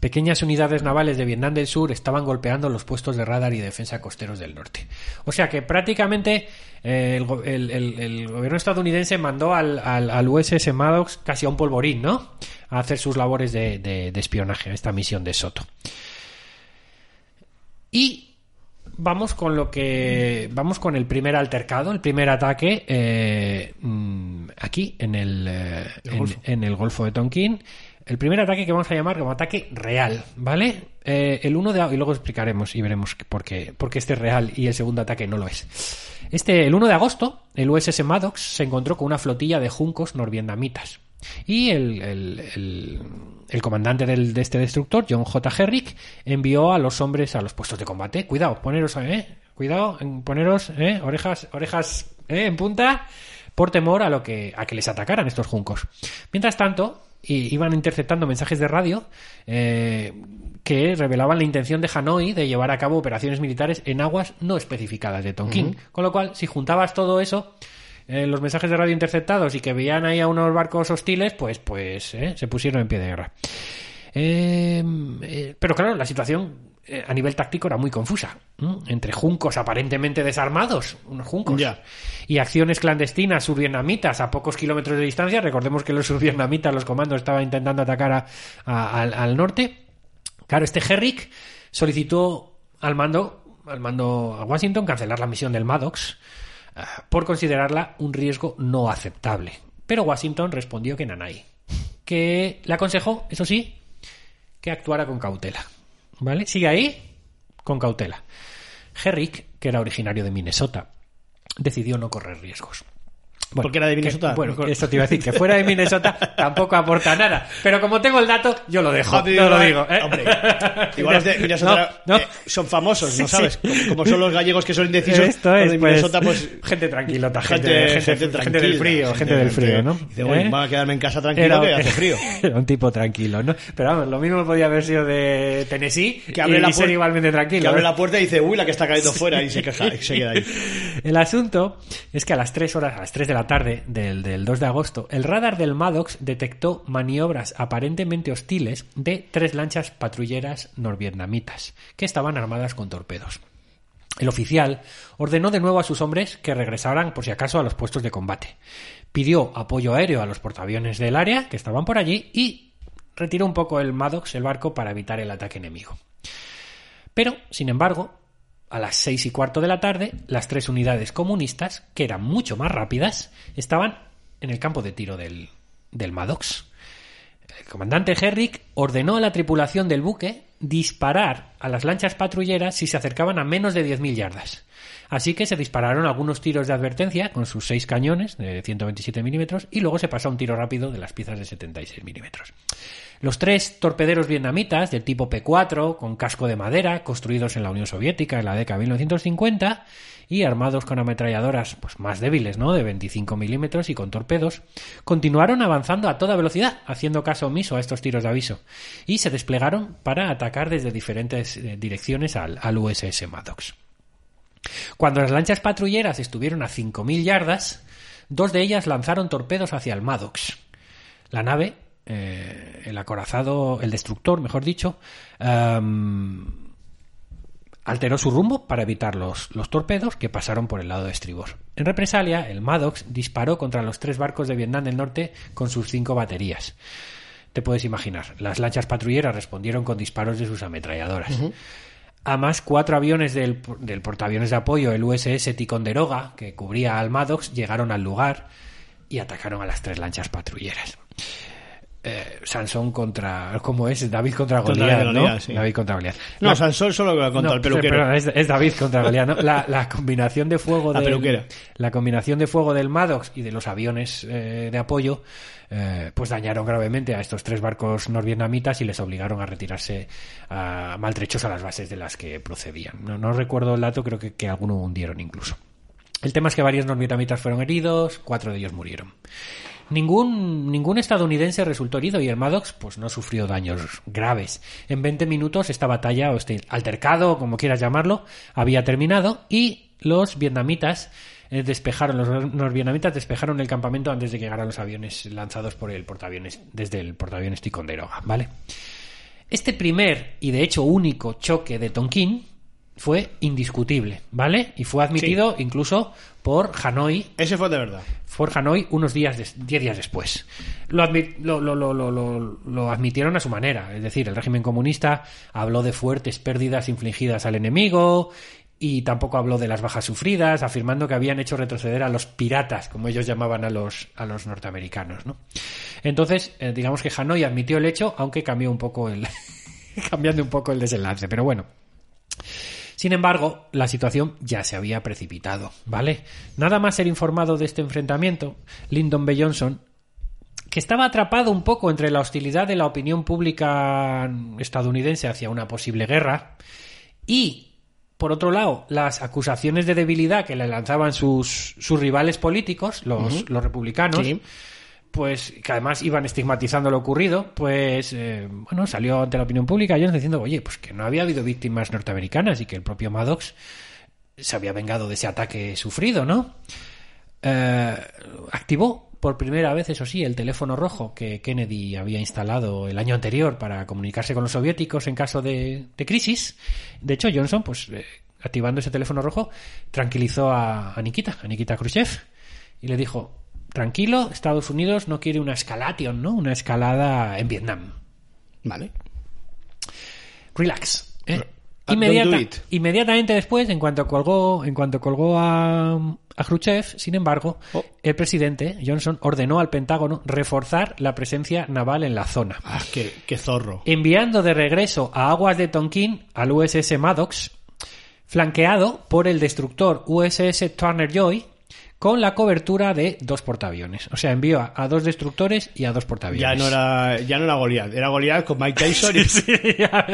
S3: pequeñas unidades navales de Vietnam del Sur estaban golpeando los puestos de radar y defensa costeros del norte. O sea que prácticamente eh, el, go- el- el- el gobierno estadounidense mandó al, al, al USS Maddox casi a un polvorín, ¿no? A hacer sus labores de, de- de esta misión de Soto. Y vamos con lo que vamos con el primer altercado, el primer ataque eh, mm, aquí en el, eh, en, en el Golfo de Tonkin. El primer ataque que vamos a llamar como ataque real, ¿vale? Eh, el 1 de y luego explicaremos y veremos por qué, por qué este es real y el segundo ataque no lo es. Este, el 1 de agosto, el USS Maddox se encontró con una flotilla de juncos norvietnamitas. Y el, el- el- el comandante del- de este destructor, John J. Herrick, envió a los hombres a los puestos de combate. Cuidado, poneros, eh, cuidado, en- poneros, eh, orejas, orejas eh, en punta, por temor a lo que a que les atacaran estos juncos. Mientras tanto, iban interceptando mensajes de radio eh, que revelaban la intención de Hanoi de llevar a cabo operaciones militares en aguas no especificadas de Tonkin. Con lo cual, si juntabas todo eso, eh, los mensajes de radio interceptados y que veían ahí a unos barcos hostiles, pues, pues eh, se pusieron en pie de guerra. Eh, eh, pero claro, la situación eh, a nivel táctico era muy confusa. ¿m? Entre juncos aparentemente desarmados, unos juncos,
S2: Ya.
S3: y acciones clandestinas survietnamitas a pocos kilómetros de distancia. Recordemos que los survietnamitas, los comandos, estaban intentando atacar a- a- al, al norte. Claro, este Herrick solicitó al mando, al mando a Washington cancelar la misión del Maddox por considerarla un riesgo no aceptable. Pero Washington respondió que nanay, que le aconsejó, eso sí, que actuara con cautela. ¿Vale? Sigue ahí, con cautela. Herrick, que era originario de Minnesota, decidió no correr riesgos. Bueno,
S2: Porque era de
S3: que-
S2: Minnesota.
S3: bueno, eso te iba a decir, que fuera de Minnesota [LAUGHS] tampoco aporta nada. Pero como tengo el dato, yo lo dejo.
S2: Joder,
S3: yo lo digo. ¿eh?
S2: Hombre, [LAUGHS] igual es de Minnesota,
S3: No, no.
S2: eh, son famosos, ¿no [LAUGHS] sabes?
S3: sí.
S2: Como, como son los gallegos que son indecisos.
S3: Esto
S2: los
S3: es,
S2: de
S3: pues,
S2: Minnesota, pues.
S3: gente tranquilota,
S2: Gente,
S3: gente, gente,
S2: tranquila,
S3: del frío, gente, del frío, ¿no?
S2: Dice, "Uy,
S3: ¿Eh?
S2: van a quedarme en casa tranquilo que hace frío.
S3: era un tipo tranquilo, ¿no? Pero vamos, lo mismo podía haber sido de Tennessee
S2: Que abre
S3: y,
S2: la
S3: y ser igualmente tranquilo.
S2: Que abre la puerta y dice, uy, la que está cayendo fuera, y se queja, y se queda ahí.
S3: El asunto es que a las 3 horas, a las 3 de la tarde del, del 2 de agosto, el radar del Maddox detectó maniobras aparentemente hostiles de tres lanchas patrulleras norvietnamitas que estaban armadas con torpedos. El oficial ordenó de nuevo a sus hombres que regresaran por si acaso a los puestos de combate. Pidió apoyo aéreo a los portaaviones del área que estaban por allí y retiró un poco el Maddox, el barco, para evitar el ataque enemigo. Pero, sin embargo, a las seis y cuarto de la tarde, las tres unidades comunistas, que eran mucho más rápidas, estaban en el campo de tiro del, del Maddox. El comandante Herrick ordenó a la tripulación del buque disparar a las lanchas patrulleras si se acercaban a menos de 10.000 yardas. Así que se dispararon algunos tiros de advertencia con sus seis cañones de 127 milímetros y luego se pasó un tiro rápido de las piezas de 76 milímetros. Los tres torpederos vietnamitas del tipo P4, con casco de madera, construidos en la Unión Soviética en la década de 1950 y armados con ametralladoras pues, más débiles, ¿no? de 25 milímetros y con torpedos, continuaron avanzando a toda velocidad, haciendo caso omiso a estos tiros de aviso, y se desplegaron para atacar desde diferentes eh, direcciones al, al USS Maddox. Cuando las lanchas patrulleras estuvieron a 5.000 yardas, dos de ellas lanzaron torpedos hacia el Maddox. La nave, eh, el acorazado, el destructor, mejor dicho, am, alteró su rumbo para evitar los, los torpedos que pasaron por el lado de estribor. En represalia, el Maddox disparó contra los tres barcos de Vietnam del Norte con sus cinco baterías. Te puedes imaginar, las lanchas patrulleras respondieron con disparos de sus ametralladoras. Además, cuatro aviones del, del portaaviones de apoyo, el USS Ticonderoga, que cubría al Maddox, llegaron al lugar y atacaron a las tres lanchas patrulleras. Eh, Sansón contra. ¿Cómo es? David contra
S2: Contra
S3: Goliat, ¿no?
S2: Sí.
S3: David contra Goliat.
S2: No, Sansón solo contra
S3: no,
S2: el peluquero.
S3: perdón, es, es David contra Goliat, ¿no? La, la combinación de fuego [LAUGHS]
S2: La
S3: del-
S2: peluquera.
S3: la combinación de fuego del Maddox y de los aviones eh, de apoyo eh, pues dañaron gravemente a estos tres barcos norvietnamitas y les obligaron a retirarse a maltrechos a las bases de las que procedían. No, no recuerdo el dato, creo que, que alguno hundieron incluso. El tema es que varios norvietnamitas fueron heridos, cuatro de ellos murieron. Ningún, ningún estadounidense resultó herido y el Maddox pues, no sufrió daños graves. En 20 minutos esta batalla o este altercado, como quieras llamarlo, había terminado y los vietnamitas eh, despejaron, los despejaron el campamento antes de que llegaran los aviones lanzados por el portaaviones, desde el portaaviones Ticonderoga, ¿vale? Este primer y de hecho único choque de Tonkin fue indiscutible, ¿vale? Y fue admitido incluso por Hanoi
S2: Ese fue de verdad.
S3: por Hanoi unos días, des- diez días después. Lo admitieron a su manera, es decir, el régimen comunista habló de fuertes pérdidas infligidas al enemigo y tampoco habló de las bajas sufridas, afirmando que habían hecho retroceder a los piratas, como ellos llamaban a los, a los norteamericanos. ¿no? Entonces, eh, digamos que Hanoi admitió el hecho, aunque cambió un poco el, [LAUGHS] cambiando un poco el desenlace, pero bueno. Sin embargo, la situación ya se había precipitado, ¿vale? Nada más ser informado de este enfrentamiento, Lyndon B. Johnson, que estaba atrapado un poco entre la hostilidad de la opinión pública estadounidense hacia una posible guerra y, por otro lado, las acusaciones de debilidad que le lanzaban sus, sus rivales políticos, los, los republicanos,
S2: Sí.
S3: Pues que además iban estigmatizando lo ocurrido, pues eh, bueno, salió ante la opinión pública Jones diciendo, oye, pues que no había habido víctimas norteamericanas y que el propio Maddox se había vengado de ese ataque sufrido, ¿no? Eh, activó por primera vez, eso sí, el teléfono rojo que Kennedy había instalado el año anterior para comunicarse con los soviéticos en caso de, crisis. De hecho, Johnson, pues eh, activando ese teléfono rojo, tranquilizó a, a Nikita, a Nikita Khrushchev, y le dijo, tranquilo, Estados Unidos no quiere una escalation, ¿no? Una escalada en Vietnam.
S2: Vale.
S3: Relax. ¿eh? Inmediata-
S2: it.
S3: inmediatamente después, en cuanto colgó, en cuanto colgó a, a Khrushchev, sin embargo,
S2: Oh.
S3: el presidente Johnson ordenó al Pentágono reforzar la presencia naval en la zona,
S2: Ah, qué, qué zorro.
S3: enviando de regreso a aguas de Tonkin al USS Maddox, flanqueado por el destructor USS Turner Joy, con la cobertura de dos portaaviones. O sea, envió a, a dos destructores y a dos portaaviones.
S2: Ya no era, ya no era Goliath, era Goliath con Mike Tyson. y- [LAUGHS]
S3: era,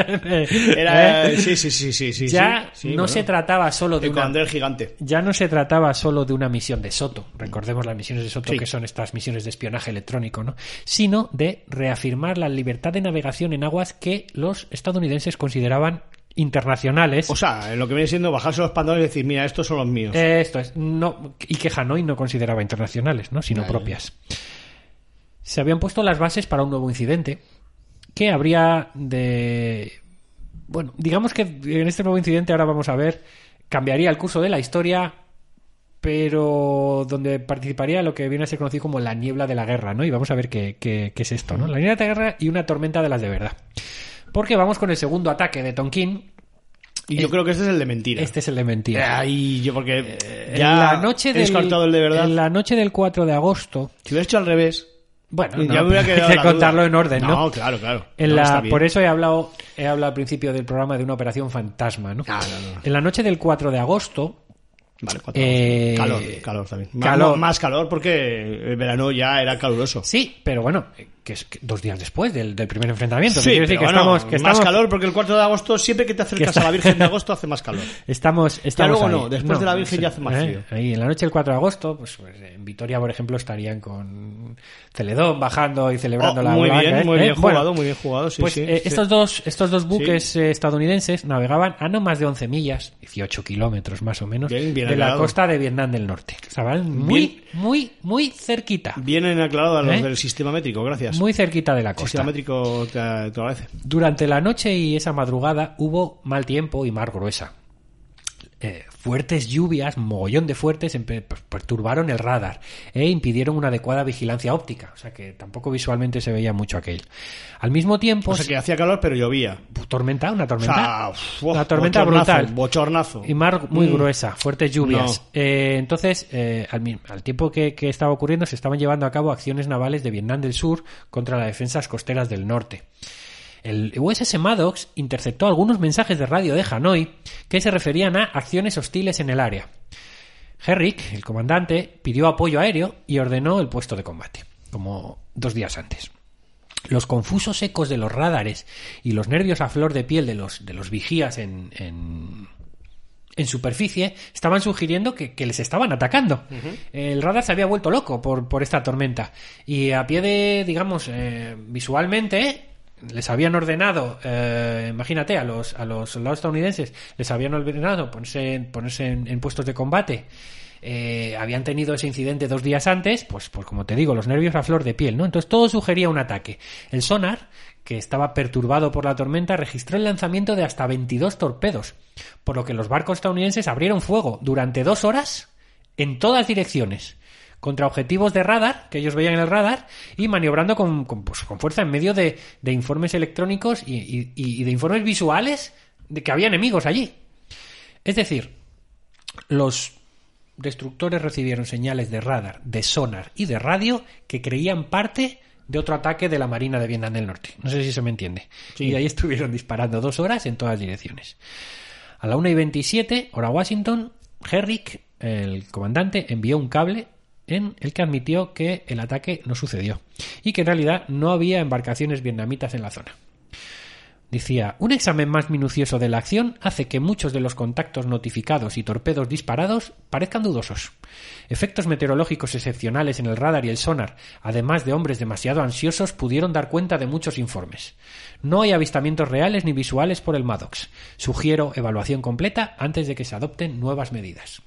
S2: Era, sí, sí, sí, sí, sí.
S3: ya
S2: sí, sí,
S3: no
S2: bueno.
S3: se trataba solo de
S2: El
S3: una
S2: comandante gigante.
S3: ya no se trataba solo de una misión de Soto, recordemos las misiones de Soto
S2: Sí.
S3: que son estas misiones de espionaje electrónico, ¿no? Sino de reafirmar la libertad de navegación en aguas que los estadounidenses consideraban internacionales.
S2: O sea, lo que viene siendo bajarse los pantalones y decir, mira, estos son los míos.
S3: Esto es, no, y que Hanoi no consideraba internacionales, ¿no? sino propias. Se habían puesto las bases para un nuevo incidente que habría de... Bueno, digamos que en este nuevo incidente ahora vamos a ver, cambiaría el curso de la historia, pero donde participaría lo que viene a ser conocido como la niebla de la guerra, ¿no? Y vamos a ver qué, qué- qué es esto, ¿no? La niebla de la guerra y una tormenta de las de verdad. Porque vamos con el segundo ataque de Tonkin.
S2: y yo creo que este es el de mentira.
S3: Este es el de mentira.
S2: Ay, yo porque
S3: En
S2: ya
S3: la noche
S2: he
S3: del,
S2: descartado el de verdad.
S3: En la noche del 4 de agosto.
S2: Si hubiera hecho al revés,
S3: Bueno,
S2: ya
S3: no,
S2: me hubiera [LAUGHS] quedado
S3: hay
S2: la
S3: que
S2: duda.
S3: contarlo en orden, ¿no?
S2: No, claro, claro.
S3: En
S2: No,
S3: la- por eso he hablado, he hablado al principio del programa de una operación fantasma, ¿no?
S2: Ah, no, no.
S3: En la noche del 4 de agosto,
S2: Vale, cuatro
S3: Eh,
S2: Calor, calor también. Más-
S3: calor.
S2: Más, calor porque el verano ya era caluroso.
S3: sí, pero bueno, eh, que es dos días después del, del primer enfrentamiento.
S2: Sí,
S3: Quiero decir
S2: pero
S3: que
S2: bueno,
S3: estamos, que
S2: más
S3: estamos,
S2: calor porque el 4 de agosto, siempre que te acercas
S3: está-
S2: a la Virgen de [LAUGHS] agosto, hace más calor.
S3: Estamos, estamos
S2: luego no, después de la Virgen ya hace más frío.
S3: Ahí, en la noche del 4 de agosto, pues, pues, en Vitoria, por ejemplo, estarían con Celedón bajando y celebrando
S2: Oh,
S3: la
S2: muy bien,
S3: ¿eh?
S2: muy
S3: ¿Eh?
S2: bien
S3: Bueno,
S2: jugado, muy bien jugado. Sí,
S3: pues
S2: sí,
S3: eh,
S2: sí.
S3: estos dos estos dos buques eh, estadounidenses navegaban a no más de 11 millas, 18 kilómetros más o menos,
S2: Bien, bien
S3: de la
S2: aclarado.
S3: costa de Vietnam del Norte. Estaban muy, muy, muy cerquita.
S2: Vienen aclarados a los
S3: ¿Eh?
S2: del sistema métrico, gracias.
S3: Muy cerquita de la costa.
S2: sistema métrico te, te.
S3: Durante la noche y esa madrugada hubo mal tiempo y mar gruesa. Eh, fuertes lluvias, mogollón de fuertes, perturbaron el radar e impidieron una adecuada vigilancia óptica. O sea que tampoco visualmente se veía mucho aquello. Al mismo tiempo,
S2: O sea que hacía calor, pero llovía.
S3: tormenta, una
S2: O
S3: tormenta.
S2: sea,
S3: una tormenta
S2: bochornazo,
S3: brutal.
S2: Bochornazo.
S3: Y mar muy
S2: Mm.
S3: gruesa, fuertes lluvias.
S2: No.
S3: Eh, entonces, eh, al, al tiempo que, que estaba ocurriendo, se estaban llevando a cabo acciones navales de Vietnam del Sur contra las defensas costeras del norte. El USS Maddox interceptó algunos mensajes de radio de Hanoi que se referían a acciones hostiles en el área. Herrick, el comandante, pidió apoyo aéreo y ordenó el puesto de combate, como dos días antes. Los confusos ecos de los radares y los nervios a flor de piel de los, de los vigías en, en, en superficie estaban sugiriendo que, que les estaban atacando. El radar se había vuelto loco por, por esta tormenta. Y a pie de, digamos, eh, visualmente, les habían ordenado, eh, imagínate, a los, a los soldados estadounidenses, les habían ordenado ponerse, ponerse en, puestos de combate. Eh, habían tenido ese incidente dos días antes, pues, pues como te digo, los nervios a flor de piel, ¿no? Entonces todo sugería un ataque. El sonar, que estaba perturbado por la tormenta, registró el lanzamiento de hasta 22 torpedos, por lo que los barcos estadounidenses abrieron fuego durante dos horas en todas direcciones contra objetivos de radar que ellos veían en el radar y maniobrando con, con, pues, con fuerza en medio de, de informes electrónicos y, y- y de informes visuales de que había enemigos allí. Es decir, los destructores recibieron señales de radar, de sonar y de radio que creían parte de otro ataque de la Marina de Vietnam del Norte. No sé si se me entiende.
S2: Sí.
S3: Y ahí estuvieron disparando dos horas en todas direcciones. A la 1 y 27, hora Washington, Herrick, el comandante, envió un cable en el que admitió que el ataque no sucedió y que en realidad no había embarcaciones vietnamitas en la zona. Decía, un examen más minucioso de la acción hace que muchos de los contactos notificados y torpedos disparados parezcan dudosos. Efectos meteorológicos excepcionales en el radar y el sonar, además de hombres demasiado ansiosos, pudieron dar cuenta de muchos informes. No hay avistamientos reales ni visuales por el Maddox. Sugiero evaluación completa antes de que se adopten nuevas medidas.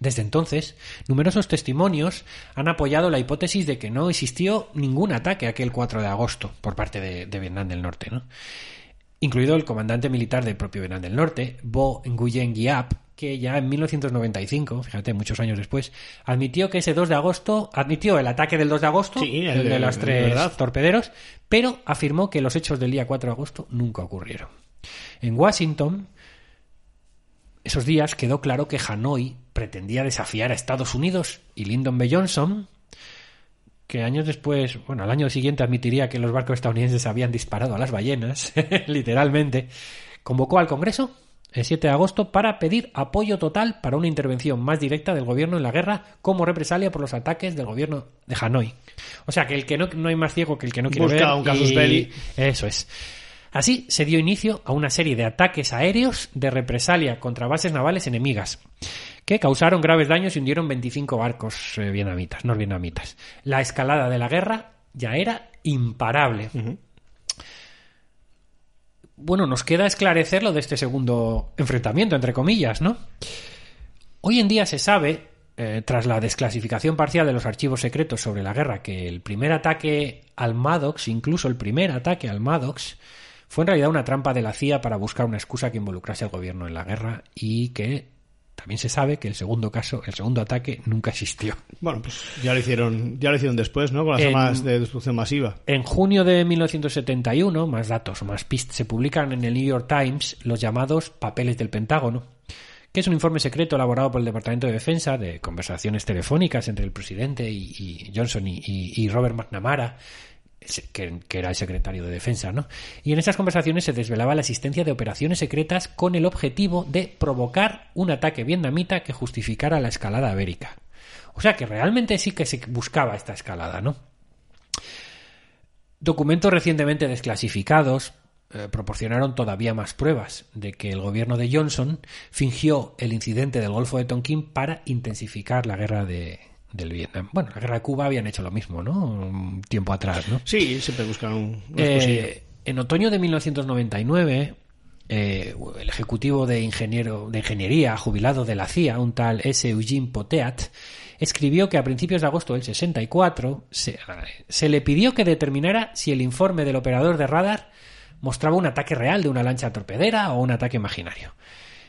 S3: Desde entonces, numerosos testimonios han apoyado la hipótesis de que no existió ningún ataque aquel 4 de agosto por parte de, de Vietnam del Norte, ¿no? incluido el comandante militar del propio Vietnam del Norte, Bo Nguyen Giap, que ya en 1995, fíjate, muchos años después, admitió que ese 2 de agosto, admitió el ataque del 2 de agosto,
S2: Sí,
S3: el,
S2: el-
S3: de los tres
S2: verdad.
S3: torpederos, pero afirmó que los hechos del día 4 de agosto nunca ocurrieron. En Washington, esos días quedó claro que Hanoi pretendía desafiar a Estados Unidos y Lyndon B. Johnson, que años después, bueno, al año siguiente admitiría que los barcos estadounidenses habían disparado a las ballenas, [LAUGHS] literalmente, convocó al Congreso el 7 de agosto para pedir apoyo total para una intervención más directa del gobierno en la guerra como represalia por los ataques del gobierno de Hanoi. O sea, que el que no, no hay más ciego que el que no quiere
S2: Busca
S3: ver.
S2: un casus belli.
S3: Eso es. Así se dio inicio a una serie de ataques aéreos de represalia contra bases navales enemigas, que causaron graves daños y hundieron 25 barcos eh, vietnamitas, norvietnamitas. La escalada de la guerra ya era imparable. Bueno, nos queda esclarecer lo de este segundo enfrentamiento, entre comillas, ¿no? Hoy en día se sabe, eh, tras la desclasificación parcial de los archivos secretos sobre la guerra, que el primer ataque al Maddox, incluso el primer ataque al Maddox, fue en realidad una trampa de la CIA para buscar una excusa que involucrase al gobierno en la guerra y que también se sabe que el segundo caso, el segundo ataque, nunca existió.
S2: Bueno, pues ya lo hicieron, ya lo hicieron después, ¿no? Con las
S3: En-
S2: armas de destrucción masiva.
S3: En junio de 1971, más datos o más pistas, se publican en el New York Times los llamados papeles del Pentágono, que es un informe secreto elaborado por el Departamento de Defensa de conversaciones telefónicas entre el presidente y, y Johnson y, y- y Robert McNamara, que, era el secretario de Defensa, ¿no? Y en esas conversaciones se desvelaba la existencia de operaciones secretas con el objetivo de provocar un ataque vietnamita que justificara la escalada abérica. O sea que realmente sí que se buscaba esta escalada, ¿no? Documentos recientemente desclasificados eh, proporcionaron todavía más pruebas de que el gobierno de Johnson fingió el incidente del Golfo de Tonkin para intensificar la guerra de, del Vietnam. Bueno, la guerra de Cuba habían hecho lo mismo, ¿no? Un tiempo atrás, ¿no?
S2: Sí, siempre una
S3: Eh, en otoño de 1999, eh, el ejecutivo de, ingeniero, de ingeniería jubilado de la CIA, un tal S. Eugene Poteat, escribió que a principios de agosto del 64 se, se le pidió que determinara si el informe del operador de radar mostraba un ataque real de una lancha torpedera o un ataque imaginario.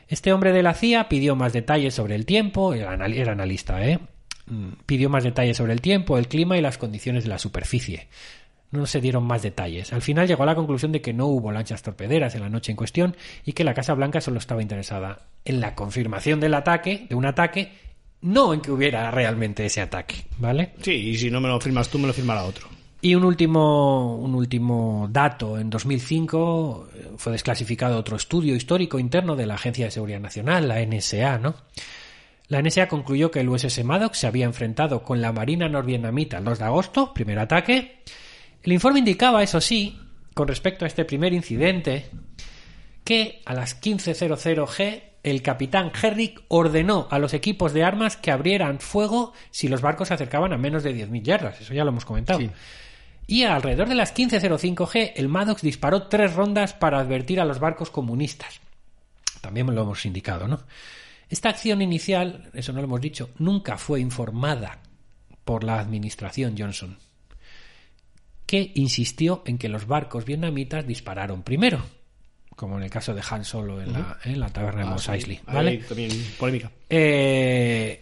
S3: Este hombre de la CIA pidió más detalles sobre el tiempo, era analista, ¿eh? Mm, Pidió más detalles sobre el tiempo, el clima y las condiciones de la superficie. No se dieron más detalles. Al final llegó a la conclusión de que no hubo lanchas torpederas en la noche en cuestión y que la Casa Blanca solo estaba interesada en la confirmación del ataque, de un ataque, no en que hubiera realmente ese ataque, ¿vale?
S2: Sí, y si no me lo firmas tú, me lo firmará otro.
S3: Y un último, un último dato. En 2005 eh, fue desclasificado otro estudio histórico interno de la Agencia de Seguridad Nacional, la NSA, ¿no? La NSA concluyó que el USS Maddox se había enfrentado con la Marina norvietnamita el 2 de agosto, primer ataque. El informe indicaba, eso sí, con respecto a este primer incidente, que a las 15.00 G el capitán Herrick ordenó a los equipos de armas que abrieran fuego si los barcos se acercaban a menos de 10.000 yardas. Eso ya lo hemos comentado.
S2: Sí.
S3: Y alrededor de las 15.05 G, el Maddox disparó tres rondas para advertir a los barcos comunistas. También lo hemos indicado, ¿no? Esta acción inicial, eso no lo hemos dicho, nunca fue informada por la administración Johnson, que insistió en que los barcos vietnamitas dispararon primero, como en el caso de Han Solo en, la, en la taberna de Mos Eisley,
S2: Ahí
S3: ¿vale?
S2: también polémica.
S3: Eh,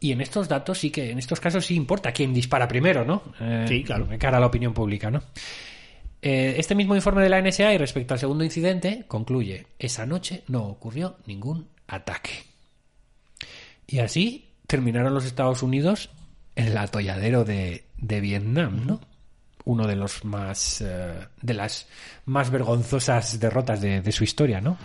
S3: y en estos datos sí que, en estos casos sí importa quién dispara primero, ¿no? Eh,
S2: Sí, claro.
S3: De cara a la opinión pública, ¿no? Eh, este mismo informe de la NSA y respecto al segundo incidente concluye, esa noche no ocurrió ningún ataque. Y así terminaron los Estados Unidos en el atolladero de, de Vietnam, ¿no? Uno de los más eh, de las más vergonzosas derrotas de, de su historia, ¿no?